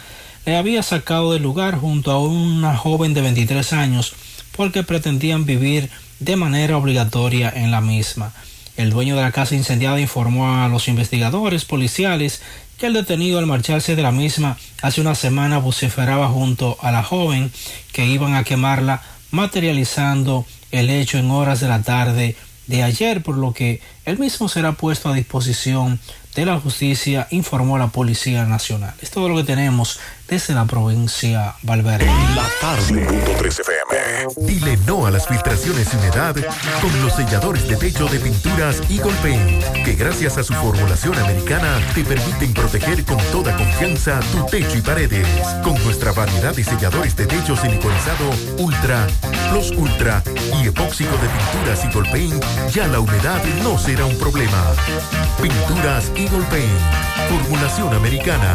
le había sacado del lugar junto a una joven de 23 años porque pretendían vivir de manera obligatoria en la misma. El dueño de la casa incendiada informó a los investigadores policiales que el detenido al marcharse de la misma hace una semana vociferaba junto a la joven que iban a quemarla, materializando el hecho en horas de la tarde de ayer, por lo que el mismo será puesto a disposición de la justicia, informó la Policía Nacional. Es todo lo que tenemos desde la provincia Valverde. La tarde. 103 FM. Dile no a las filtraciones y humedad con los selladores de techo de pinturas Eagle Paint, que gracias a su formulación americana te permiten proteger con toda confianza tu techo y paredes. Con nuestra variedad de selladores de techo siliconizado Ultra, Plus Ultra y epóxico de pinturas Eagle Paint, ya la humedad no será un problema. Pinturas Eagle Paint, formulación americana.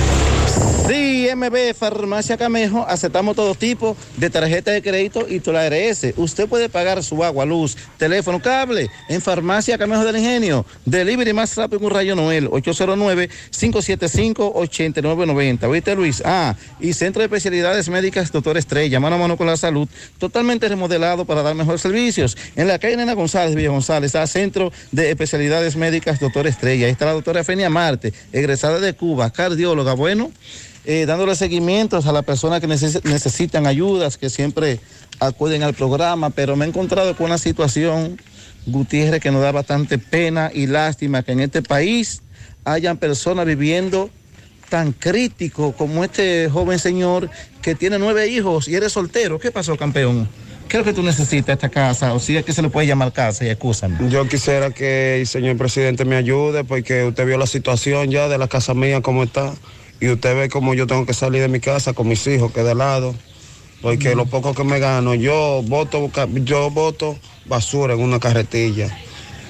Sí, Farmacia Camejo, aceptamos todo tipo de tarjeta de crédito y tu ARS. Usted puede pagar su agua, luz, teléfono, cable en Farmacia Camejo del Ingenio. Delivery más rápido que un rayo Noel, 809-575-8990. ¿Viste, Luis? Ah, y Centro de Especialidades Médicas Doctor Estrella, mano a mano con la salud, totalmente remodelado para dar mejores servicios. En la calle Nena González, Villa González, está Centro de Especialidades Médicas Doctor Estrella. Ahí está la doctora Fenia Marte, egresada de Cuba, cardióloga. Bueno, eh, dándole seguimientos a las personas que neces- necesitan ayudas, que siempre acuden al programa, pero me he encontrado con una situación, Gutiérrez, que nos da bastante pena y lástima que en este país hayan personas viviendo tan crítico como este joven señor que tiene nueve hijos y eres soltero. ¿Qué pasó, campeón? ¿Qué es lo que tú necesitas esta casa? O si es que se le puede llamar casa y excúsame. Yo quisiera que el señor presidente me ayude porque usted vio la situación ya de la casa mía como está y usted ve cómo yo tengo que salir de mi casa con mis hijos que de lado porque lo poco que me gano yo voto yo voto basura en una carretilla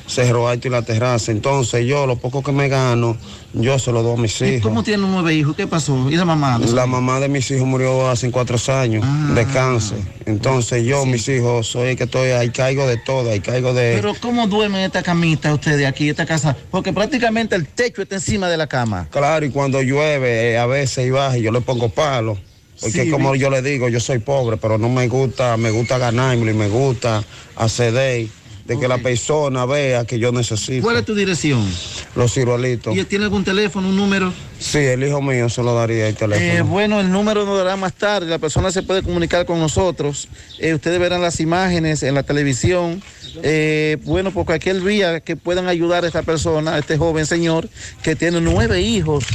Cerro Alto y la terraza entonces yo lo poco que me gano yo se lo doy a mis ¿Y hijos cómo tiene nueve hijos? ¿Qué pasó? ¿Y la mamá? la mamá de mis hijos murió hace cuatro años Ah. de cáncer entonces yo mis hijos soy el que estoy ahí caigo de todo ahí caigo de Pero ¿cómo duermen esta camita ustedes aquí, esta casa? Porque prácticamente el techo está encima de la cama. Claro, y cuando llueve, eh, a veces y baja, y yo le pongo palo. Porque Sí, como yo le digo, yo soy pobre, pero no me gusta, me gusta ganarme y me gusta acceder de que la persona vea que yo necesito. ¿Cuál es tu dirección? Los ciruelitos. ¿Y tiene algún teléfono, un número? Sí, el hijo mío se lo daría el teléfono. Eh, bueno, el número nos dará más tarde, la persona se puede comunicar con nosotros. Eh, ustedes verán las imágenes en la televisión. Eh, bueno, por cualquier vía que puedan ayudar a esta persona, a este joven señor que tiene nueve hijos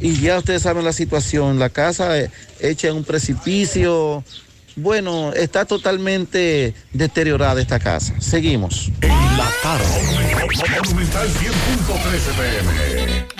y ya ustedes saben la situación, la casa hecha en un precipicio. Bueno, está totalmente deteriorada esta casa. Seguimos. En la tarde. Monumental 100.13 pm.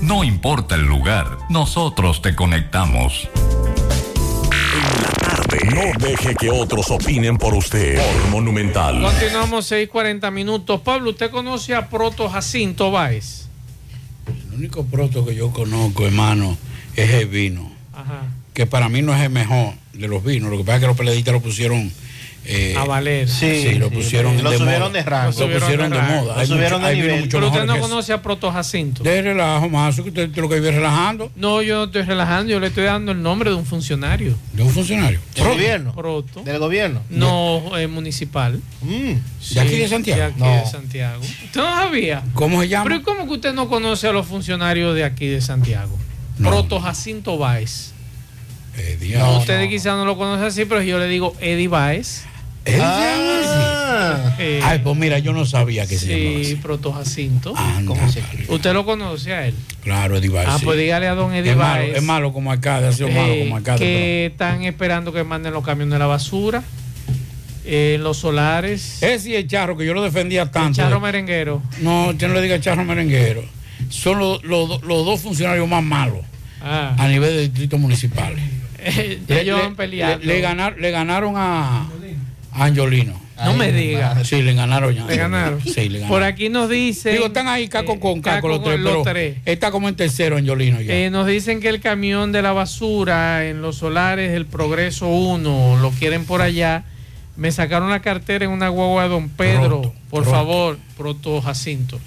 No importa el lugar, nosotros te conectamos. No deje que otros opinen por usted. Por Monumental. Continuamos 6:40 minutos. Pablo, ¿usted conoce a Proto Jacinto Báez? El único proto que yo conozco, hermano, es el vino. Ajá. Que para mí no es el mejor de los vinos. Lo que pasa es que los periodistas lo pusieron. Eh, A valer. Sí, lo pusieron lo de subieron de rango. Lo pusieron de rango. moda. Lo subieron mucho- de hay vino nivel. mucho Pero usted no conoce a Proto Jacinto. De relajo, más. que Usted, lo que vive relajando. No, yo no estoy relajando, yo le estoy dando el nombre de un funcionario. ¿De un funcionario? ¿Del gobierno? Proto. ¿Del gobierno? No, eh, municipal. ¿De aquí de Santiago? De aquí No. de Santiago. ¿Usted no sabía? ¿Cómo se llama? Pero ¿y cómo que usted no conoce a los funcionarios de aquí de Santiago? Proto Jacinto Báez. Eh, No, ustedes quizás no lo conocen así, pero yo le digo Eddie Báez. ¿Él se llama así? Eh, Ay, pues mira, yo no sabía que se llamaba sí, así. Proto Jacinto. Anda. ¿Usted lo conoce a él? Claro, Baez, Ah, sí. pues dígale a don Eddie es malo, es malo como alcalde, ha sido malo eh, como alcalde. que están esperando que manden los camiones de la basura, eh, los solares. Ese y el charro, que yo lo defendía tanto. charro merenguero. No, usted no le diga charro merenguero. Son los, los do- los dos funcionarios más malos Ah. a nivel de distritos municipales. Ya Le- ellos le-. Le, le ganar- le ganaron a Angiolino. No me diga. Sí, le ganaron ya. Le ganaron. Sí, le ganaron. Por aquí nos dicen. Digo, están ahí caco con caco, Caco los con tres, los pero tres. está como en tercero Angiolino ya. Eh, nos dicen que el camión de la basura en los solares del Progreso 1 lo quieren por allá. Me sacaron la cartera en una guagua de Don Pedro. Por favor, Proto Jacinto.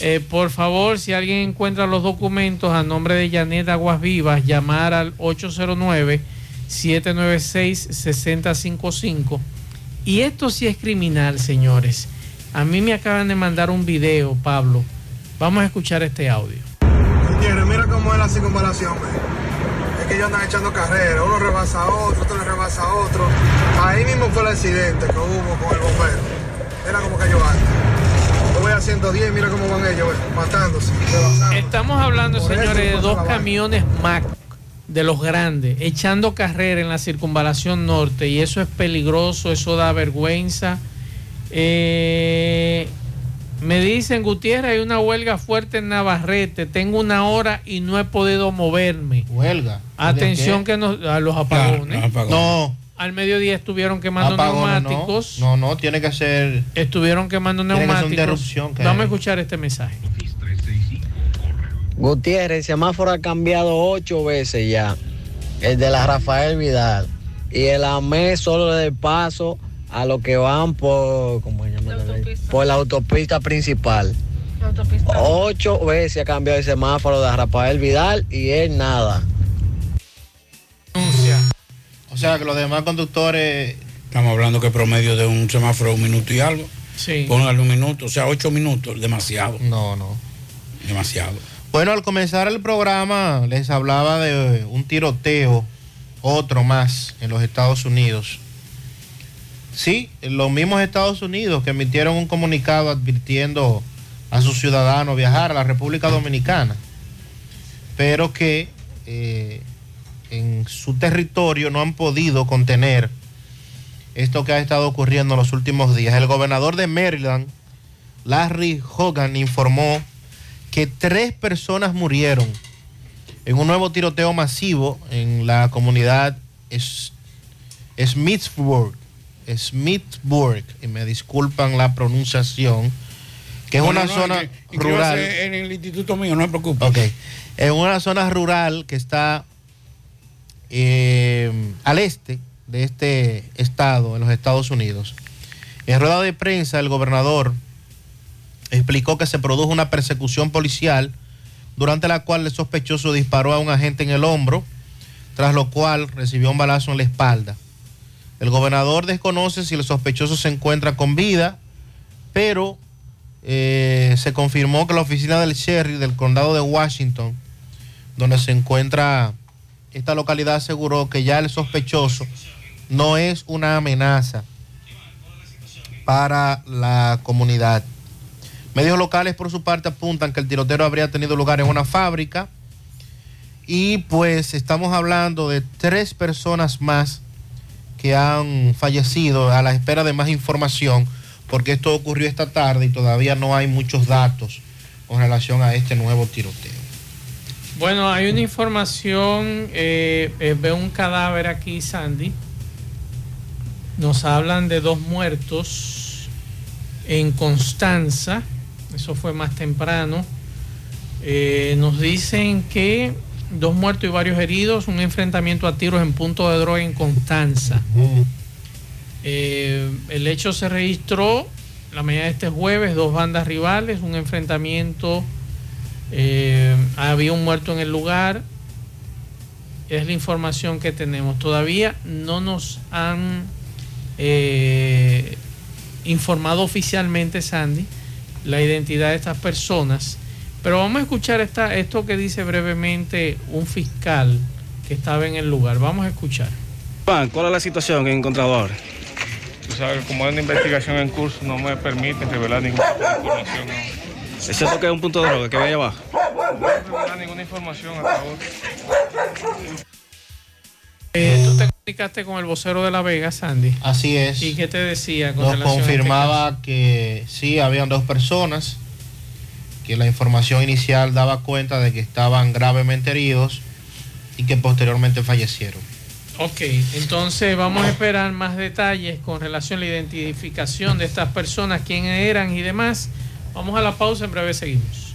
Eh, por favor, si alguien encuentra los documentos a nombre de Janet Aguas Vivas, llamar al 809-796-6055. Y esto sí es criminal, señores. A mí me acaban de mandar un video, Pablo. Vamos a escuchar este audio. Gutiérrez, mira cómo es la circunvalación. Es que ellos andan echando carrera, uno rebasa a otro, otro le rebasa a otro. Ahí mismo fue el accidente que hubo con el bombero. Mira cómo cayó alto. Yo voy a 110, mira cómo van ellos, ve, matándose. Estamos hablando, Por señores, de dos camiones Mac de los grandes, echando carrera en la circunvalación norte, y eso es peligroso, eso da vergüenza. Eh, me dicen, Gutiérrez, hay una huelga fuerte en Navarrete, tengo una hora y no he podido moverme. Huelga. Atención ¿De que nos, a los apagones. No. Al mediodía estuvieron quemando Apagones, no. neumáticos. No, no, tiene que ser. Estuvieron quemando neumáticos. interrupción que Vamos a escuchar este mensaje. Gutiérrez, el semáforo ha cambiado ocho veces ya. El de la Rafael Vidal. Y el AME solo le da paso a los que van por, ¿cómo se llama? por la autopista principal. Ocho veces ha cambiado el semáforo de Rafael Vidal y él nada. O sea que los demás conductores. Estamos hablando que promedio de un semáforo un minuto y algo. Sí. Póngale un minuto, o sea, ocho minutos, demasiado. No, no. Demasiado. Bueno, al comenzar el programa les hablaba de un tiroteo, otro más en los Estados Unidos. Sí, los mismos Estados Unidos que emitieron un comunicado advirtiendo a sus ciudadanos viajar a la República Dominicana, pero que eh, en su territorio no han podido contener esto que ha estado ocurriendo en los últimos días. El gobernador de Maryland, Larry Hogan, informó que tres personas murieron en un nuevo tiroteo masivo en la comunidad Smithsburg, Smithsburg, y me disculpan la pronunciación, que es No, una no, zona que- rural. En el instituto mío, no se preocupe. Ok. En una zona rural que está eh, al este de este estado, en los Estados Unidos. En rueda de prensa, el gobernador explicó que se produjo una persecución policial durante la cual el sospechoso disparó a un agente en el hombro, tras lo cual recibió un balazo en la espalda. El gobernador desconoce si el sospechoso se encuentra con vida, pero eh, se confirmó que la oficina del sheriff del condado de Washington, donde se encuentra esta localidad, aseguró que ya el sospechoso no es una amenaza para la comunidad. Medios locales, por su parte, apuntan que el tiroteo habría tenido lugar en una fábrica. Y pues estamos hablando de tres personas más que han fallecido a la espera de más información, porque esto ocurrió esta tarde y todavía no hay muchos datos con relación a este nuevo tiroteo. Bueno, hay una información, eh, eh, veo un cadáver aquí, Sandy. Nos hablan de dos muertos en Constanza, eso fue más temprano. Eh, nos dicen que dos muertos y varios heridos, un enfrentamiento a tiros en punto de droga en Constanza. Eh, el hecho se registró la mañana de este jueves, dos bandas rivales, un enfrentamiento, eh, había un muerto en el lugar, es la información que tenemos. Todavía no nos han informado oficialmente, Sandy, la identidad de estas personas, pero vamos a escuchar esta, esto que dice brevemente un fiscal que estaba en el lugar. Vamos a escuchar. Juan, ¿cuál es la situación que he encontrado ahora? Tú sabes, como hay una investigación en curso, no me permiten revelar ninguna información. No, ¿Es cierto que es un punto de droga que allá abajo? no revelar ninguna información hasta ahora. Eh, Tú te comunicaste con el vocero de La Vega, Sandy. Así es. ¿Y qué te decía con Nos relación a este confirmaba que sí, habían dos personas, que la información inicial daba cuenta de que estaban gravemente heridos y que posteriormente fallecieron. Ok, entonces vamos a esperar más detalles con relación a la identificación de estas personas, quiénes eran y demás. Vamos a la pausa, en breve seguimos.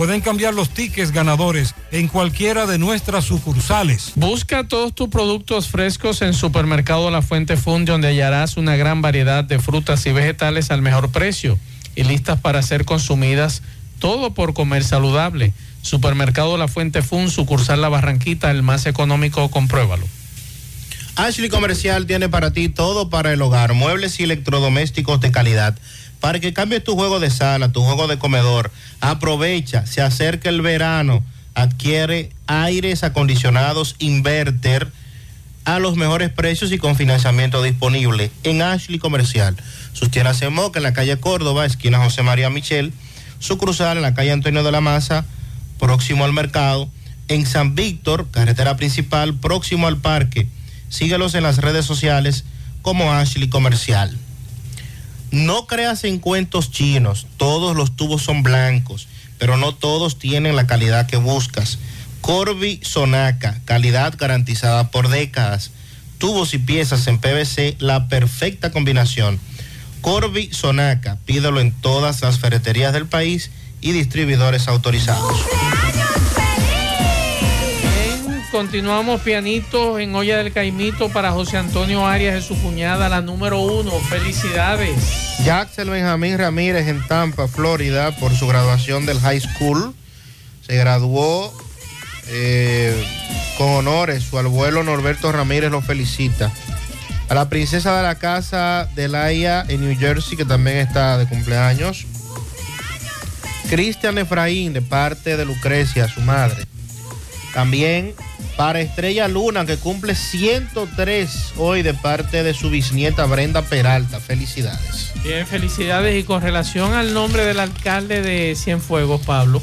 Pueden cambiar los tickets ganadores en cualquiera de nuestras sucursales. Busca todos tus productos frescos en Supermercado La Fuente Fund, donde hallarás una gran variedad de frutas y vegetales al mejor precio y listas para ser consumidas, todo por comer saludable. Supermercado La Fuente Fun, sucursal La Barranquita, el más económico, compruébalo. Ashley Comercial tiene para ti todo para el hogar, muebles y electrodomésticos de calidad. Para que cambies tu juego de sala, tu juego de comedor, aprovecha, se acerca el verano, adquiere aires acondicionados inverter a los mejores precios y con financiamiento disponible en Ashley Comercial. Sus tiendas en Moca, en la calle Córdoba, esquina José María Michel, su cruzal en la calle Antonio de la Maza, próximo al mercado, en San Víctor, carretera principal, próximo al parque. Síguelos en las redes sociales como Ashley Comercial. No creas en cuentos chinos, todos los tubos son blancos, pero no todos tienen la calidad que buscas. Corby Sonaca, calidad garantizada por décadas. Tubos y piezas en PVC, la perfecta combinación. Corby Sonaca, pídelo en todas las ferreterías del país y distribuidores autorizados. Continuamos pianitos en Olla del Caimito para José Antonio Arias de su cuñada, la número uno. Felicidades. Jaxel Benjamín Ramírez en Tampa, Florida, por su graduación del high school. Se graduó eh, con honores. Su abuelo Norberto Ramírez lo felicita. A la princesa de la casa de Laia en New Jersey, que también está de cumpleaños. Cristian Efraín, de parte de Lucrecia, su madre. También para Estrella Luna, que cumple 103 hoy de parte de su bisnieta Brenda Peralta. Felicidades. Bien, felicidades. Y con relación al nombre del alcalde de Cienfuegos, Pablo.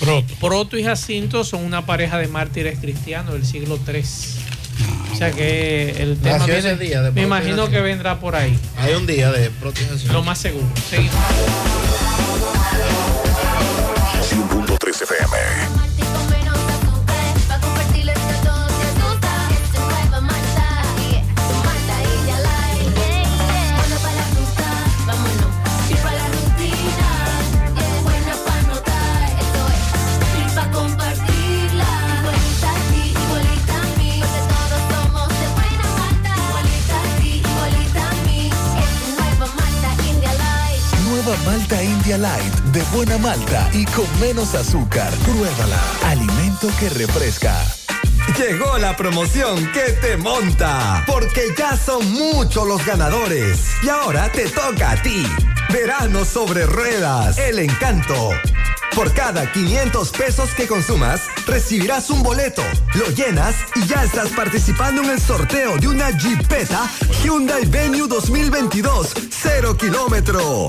Proto. Proto y Jacinto son una pareja de mártires cristianos del siglo III. O sea que el tema viene- ese día de me Proto y imagino Jacinto. que vendrá por ahí. Hay un día de protección. Lo más seguro. Seguimos. 100.3 FM. India Light de buena malta y con menos azúcar. Pruébala. Alimento que refresca. Llegó la promoción que te monta, porque ya son muchos los ganadores. Y ahora te toca a ti. Verano sobre ruedas, el encanto. Por cada 500 pesos que consumas, recibirás un boleto, lo llenas y ya estás participando en el sorteo de una Jeepeta Hyundai Venue 2022, 0 kilómetro.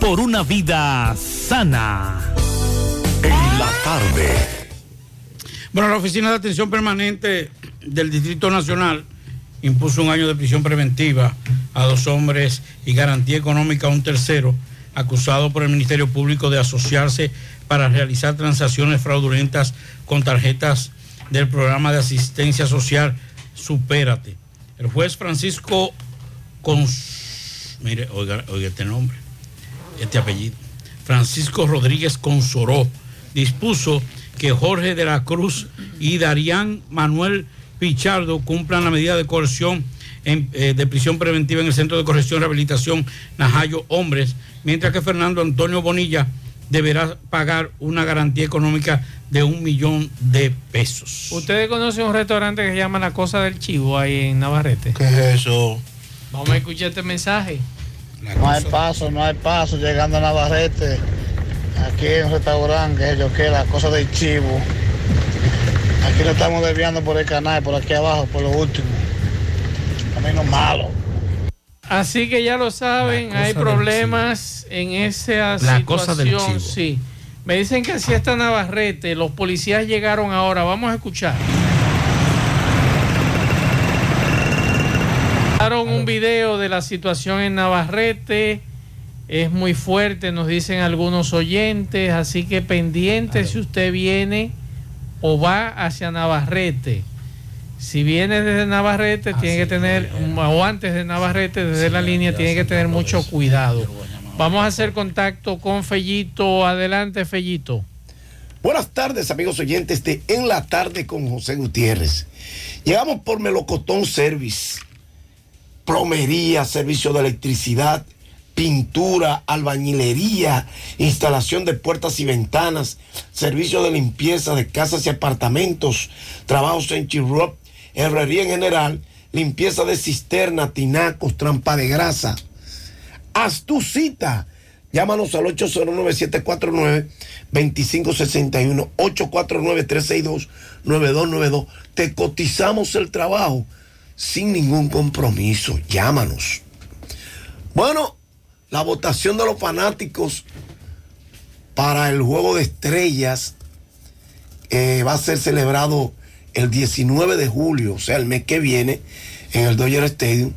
por una vida sana. En la tarde. Bueno, la Oficina de Atención Permanente del Distrito Nacional impuso un año de prisión preventiva a dos hombres y garantía económica a un tercero acusado por el Ministerio Público de asociarse para realizar transacciones fraudulentas con tarjetas del programa de asistencia social Supérate. El juez Francisco Cons... Mire, oiga, oiga este nombre, este apellido. Francisco Rodríguez Consoró dispuso que Jorge de la Cruz y Darían Manuel Pichardo cumplan la medida de coerción en, eh, de prisión preventiva en el Centro de Corrección y Rehabilitación Najayo Hombres, mientras que Fernando Antonio Bonilla deberá pagar una garantía económica de un millón de pesos. Ustedes conocen un restaurante que se llama La Cosa del Chivo ahí en Navarrete. ¿Qué es eso? Vamos a escuchar este mensaje. No hay paso, no hay paso llegando a Navarrete. Aquí en un restaurante que es yo que la cosa del chivo. Aquí lo estamos desviando por el canal, por aquí abajo, por lo último. Camino malo. Así que ya lo saben, hay problemas en esa La cosa del situación. chivo. Sí. Me dicen que así está Navarrete. Los policías llegaron ahora. Vamos a escuchar. Mandaron un video de la situación en Navarrete. Es muy fuerte, nos dicen algunos oyentes. Así que pendiente si usted viene o va hacia Navarrete. Si viene desde Navarrete, tiene que tener, o antes de Navarrete, desde la línea, tiene que tener mucho cuidado. Vamos a hacer contacto con Fellito. Adelante, Fellito. Buenas tardes, amigos oyentes de En la Tarde con José Gutiérrez. Llegamos por Melocotón Service, plomería, servicio de electricidad, pintura, albañilería, instalación de puertas y ventanas, servicio de limpieza de casas y apartamentos, trabajos en chirrop, herrería en general, limpieza de cisterna, tinacos, trampa de grasa. Haz tu cita. Llámanos al 809-749-2561, 849-362-9292. Te cotizamos el trabajo sin ningún compromiso. Llámanos. Bueno, la votación de los fanáticos para el juego de estrellas eh, va a ser celebrado el 19 de julio, o sea, el mes que viene, en el Dodger Stadium.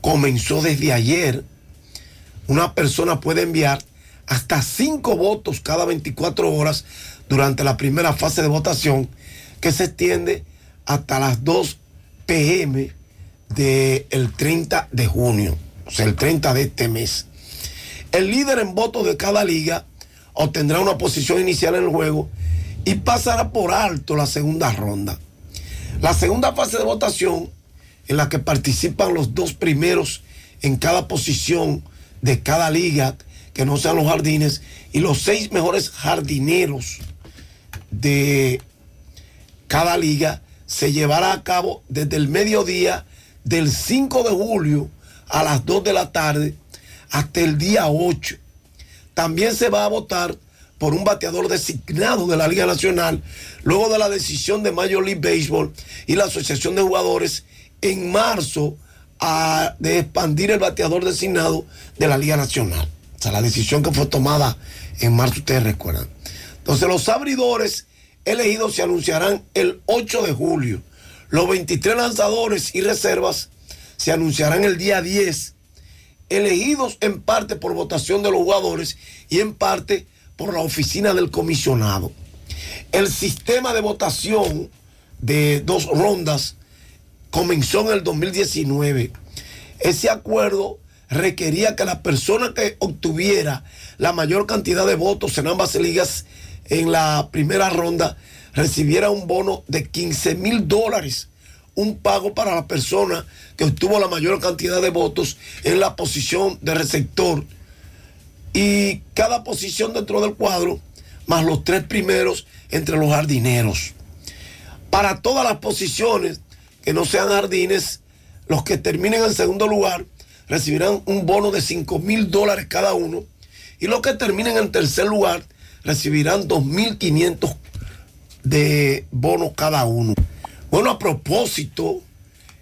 Comenzó desde ayer. Una persona puede enviar hasta cinco votos cada 24 horas durante la primera fase de votación, que se extiende hasta las 2 pm del 30 de junio, o sea, el 30 de este mes. El líder en votos de cada liga obtendrá una posición inicial en el juego y pasará por alto la segunda ronda. La segunda fase de votación, en la que participan los dos primeros en cada posición de cada liga, que no sean los jardines, y los seis mejores jardineros de cada liga, se llevará a cabo desde el mediodía del 5 de julio a las 2 de la tarde hasta el día 8. También se va a votar por un bateador designado de la Liga Nacional, luego de la decisión de Major League Baseball y la Asociación de Jugadores en marzo de expandir el bateador designado de la Liga Nacional. O sea, la decisión que fue tomada en marzo, ustedes recuerdan. Entonces, los abridores elegidos se anunciarán el 8 de julio. Los 23 lanzadores y reservas se anunciarán el día 10, elegidos en parte por votación de los jugadores y en parte por la oficina del comisionado. El sistema de votación de dos rondas comenzó en el 2019. Ese acuerdo requería que la persona que obtuviera la mayor cantidad de votos en ambas ligas en la primera ronda recibiera un bono de 15 mil dólares, un pago para la persona que obtuvo la mayor cantidad de votos en la posición de receptor y cada posición dentro del cuadro, más los tres primeros entre los jardineros. Para todas las posiciones que no sean jardines, los que terminen en segundo lugar recibirán un bono de 5 mil dólares cada uno y los que terminen en tercer lugar recibirán 2.500 de bonos cada uno. Bueno, a propósito,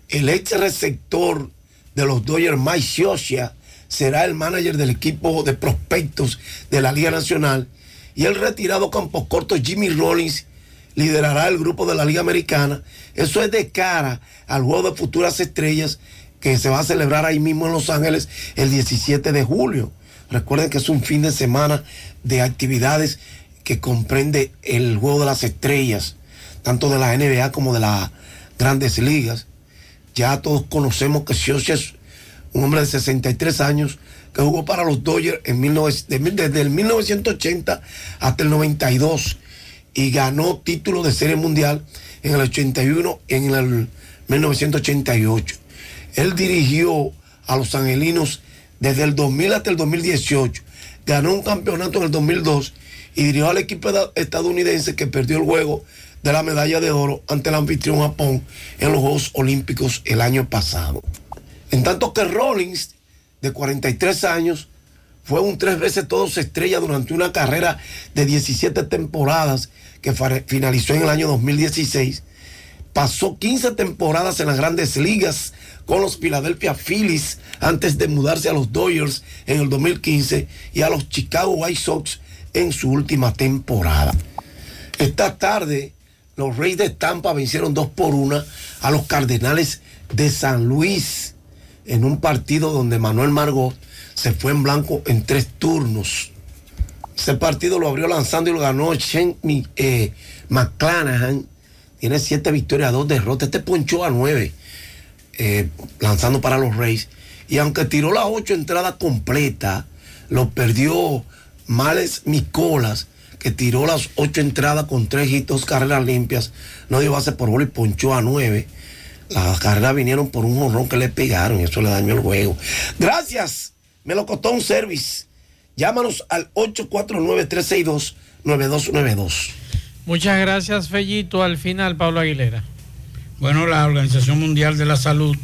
el ex receptor de los Dodgers, Mike Scioscia, será el manager del equipo de prospectos de la Liga Nacional y el retirado campos cortos Jimmy Rollins liderará el grupo de la Liga Americana. Eso es de cara al juego de futuras estrellas que se va a celebrar ahí mismo en Los Ángeles el 17 de julio. Recuerden que es un fin de semana de actividades que comprende el juego de las estrellas, tanto de la NBA como de las grandes ligas. Ya todos conocemos que Scioscia es un hombre de 63 años que jugó para los Dodgers en 19 de- desde el 1980 hasta el 92 y ganó título de serie mundial en el 81 y en el 1988. Él dirigió a los angelinos desde el 2000 hasta el 2018. Ganó un campeonato en el 2002 y dirigió al equipo estadounidense que perdió el juego de la medalla de oro ante el anfitrión Japón en los Juegos Olímpicos el año pasado. En tanto que Rollins, de 43 años, fue un tres veces todos estrella durante una carrera de 17 temporadas que finalizó en el año 2016. Pasó 15 temporadas en las grandes ligas con los Philadelphia Phillies antes de mudarse a los Dodgers en el 2015 y a los Chicago White Sox en su última temporada. Esta tarde, los Reyes de Tampa vencieron 2 por 1 a los Cardenales de San Luis en un partido donde Manuel Margot se fue en blanco en tres turnos. Ese partido lo abrió lanzando y lo ganó Shane eh, McClanahan. Tiene siete victorias, dos derrotas. Este ponchó a nueve eh, lanzando para los Reyes. Y aunque tiró las ocho entradas completas, lo perdió Males Micolas, que tiró las ocho entradas con tres hits, dos carreras limpias. No dio base por bola y ponchó a nueve. Las carreras vinieron por un honrón que le pegaron y eso le dañó el juego. Gracias. Me lo costó un service. Llámanos al 849-362-9292. Muchas gracias, Fellito. Al final, Pablo Aguilera. Bueno, la Organización Mundial de la Salud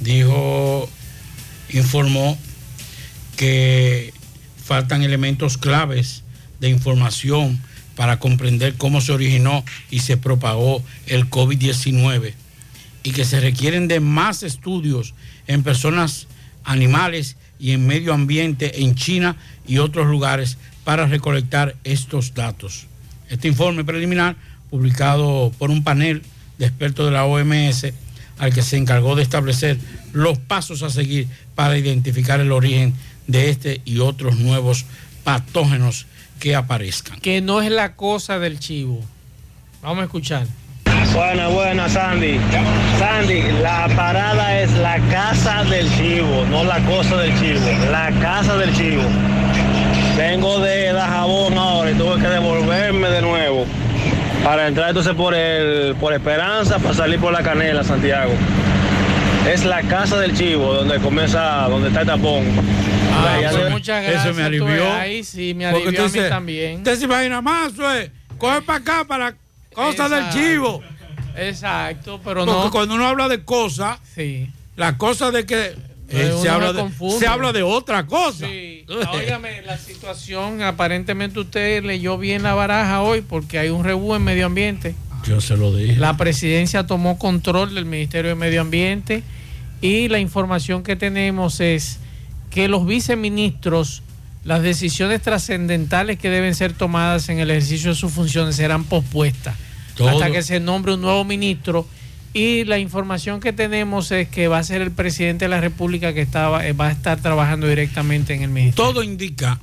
dijo, informó que faltan elementos claves de información para comprender cómo se originó y se propagó el COVID-19 y que se requieren de más estudios en personas, animales y en medio ambiente en China y otros lugares para recolectar estos datos. Este informe preliminar, publicado por un panel de expertos de la OMS, al que se encargó de establecer los pasos a seguir para identificar el origen de este y otros nuevos patógenos que aparezcan. Que no es la cosa del chivo. Vamos a escuchar. Buena, buena, Sandy. Sandy, la parada es la casa del chivo, no la cosa del chivo. La casa del chivo. Vengo de Dajabón ahora y tuve que devolverme de nuevo para entrar entonces por el por Esperanza para salir por la Canela, Santiago. Es la casa del chivo donde comienza, donde está el tapón. Ah, pues de- muchas gracias. Eso me alivió. Ahí sí, me Porque alivió a mí también. Usted se imagina más, pues, coge para acá para cosas del Exacto. chivo. Exacto, pero Porque no. cuando uno habla de cosas, sí. la cosa de que eh, se, habla se de, se habla de otra cosa. Sí. Óigame, la situación, aparentemente usted leyó bien la baraja hoy porque hay un rebú en medio ambiente. Yo se lo dije. La presidencia tomó control del Ministerio de Medio Ambiente Y la información que tenemos es que los viceministros, las decisiones trascendentales que deben ser tomadas en el ejercicio de sus funciones serán pospuestas Todo. hasta que se nombre un nuevo ministro. Y la información que tenemos es que va a ser el presidente de la República que estaba, eh, va a estar trabajando directamente en el ministerio. Todo indica,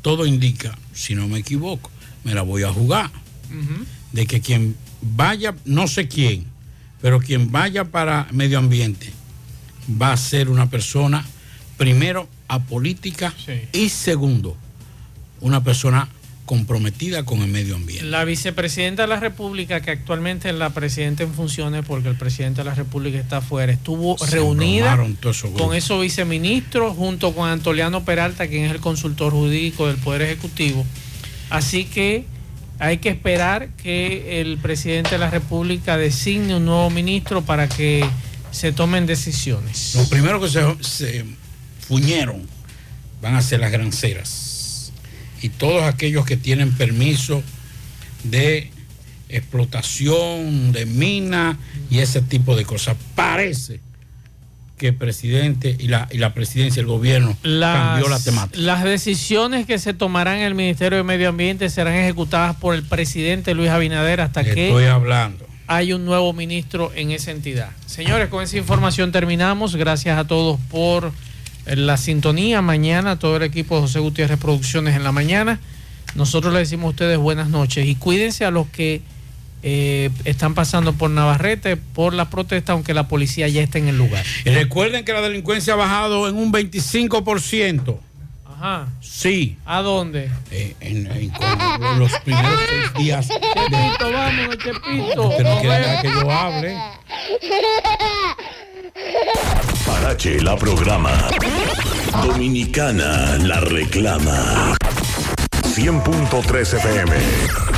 todo indica, si no me equivoco, me la voy a jugar, de que quien vaya, no sé quién, pero quien vaya para medio ambiente va a ser una persona, primero, apolítica y segundo, una persona comprometida con el medio ambiente. La vicepresidenta de la República, que actualmente es la presidenta en funciones, porque el presidente de la República está afuera, estuvo Se reunida esos con esos viceministros junto con Antoliano Peralta, quien es el consultor jurídico del Poder Ejecutivo. Así que hay que esperar que el presidente de la República designe un nuevo ministro para que se tomen decisiones. Los primeros que se, se fuñeron van a ser las granceras. Y todos aquellos que tienen permiso de explotación, de mina y ese tipo de cosas. Parece que el presidente y la, y la presidencia, el gobierno, cambió la temática. Las decisiones que se tomarán en el Ministerio de Medio Ambiente serán ejecutadas por el presidente Luis Abinader hasta que Estoy hablando. hay un nuevo ministro en esa entidad. Señores, con esa información terminamos. Gracias a todos por la sintonía. Mañana todo el equipo de José Gutiérrez Producciones en la mañana. Nosotros le decimos a ustedes buenas noches y cuídense a los que eh, están pasando por Navarrete por la protesta, aunque la policía ya está en el lugar. Y recuerden que la delincuencia ha bajado en un 25%. Ajá. Sí. ¿A dónde? Eh, en, los primeros seis días. de- Chepito, vámonos, Chepito. Usted no quiere que yo hable. Parache la programa. Dominicana la reclama. 100.3 FM.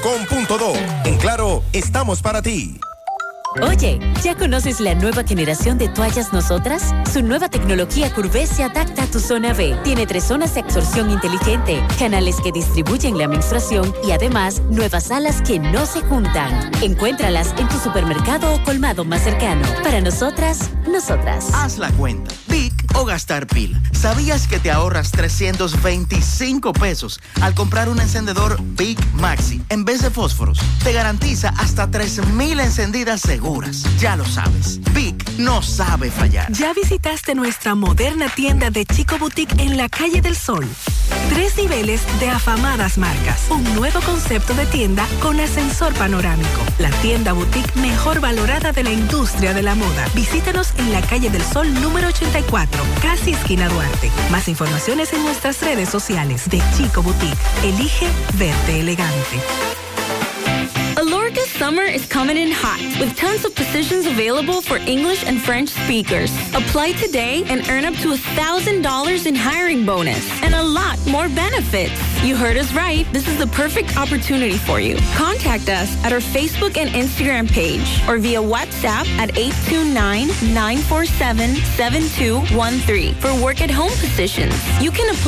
claro.com.do. En Claro, estamos para ti. Oye, ¿ya conoces la nueva generación de toallas Nosotras? Su nueva tecnología Curvé se adapta a tu zona B. Tiene tres zonas de absorción inteligente, canales que distribuyen la menstruación y además nuevas alas que no se juntan. Encuéntralas en tu supermercado o colmado más cercano. Para nosotras, nosotras. Haz la cuenta. Vic o gastar pila. ¿Sabías que te ahorras 325 pesos al comprar un encendedor Big Maxi en vez de fósforos? Te garantiza hasta 3000 encendidas seguras. Ya lo sabes. Vic no sabe fallar. ¿Ya visitaste nuestra moderna tienda de Chico Boutique en la calle del Sol? Tres niveles de afamadas marcas. Un nuevo concepto de tienda con ascensor panorámico. La tienda boutique mejor valorada de la industria de la moda. Visítanos en la calle del Sol número 84, casi esquina Duarte. Más informaciones en nuestras redes sociales de Chico Boutique. Elige verte elegante. Alorca's summer is coming in hot with tons of positions available for English and French speakers. Apply today and earn up to $1,000 in hiring bonus and a lot more benefits. You heard us right. This is the perfect opportunity for you. Contact us at our Facebook and Instagram page or via WhatsApp at 829-947-7213 for work at home positions. You can apply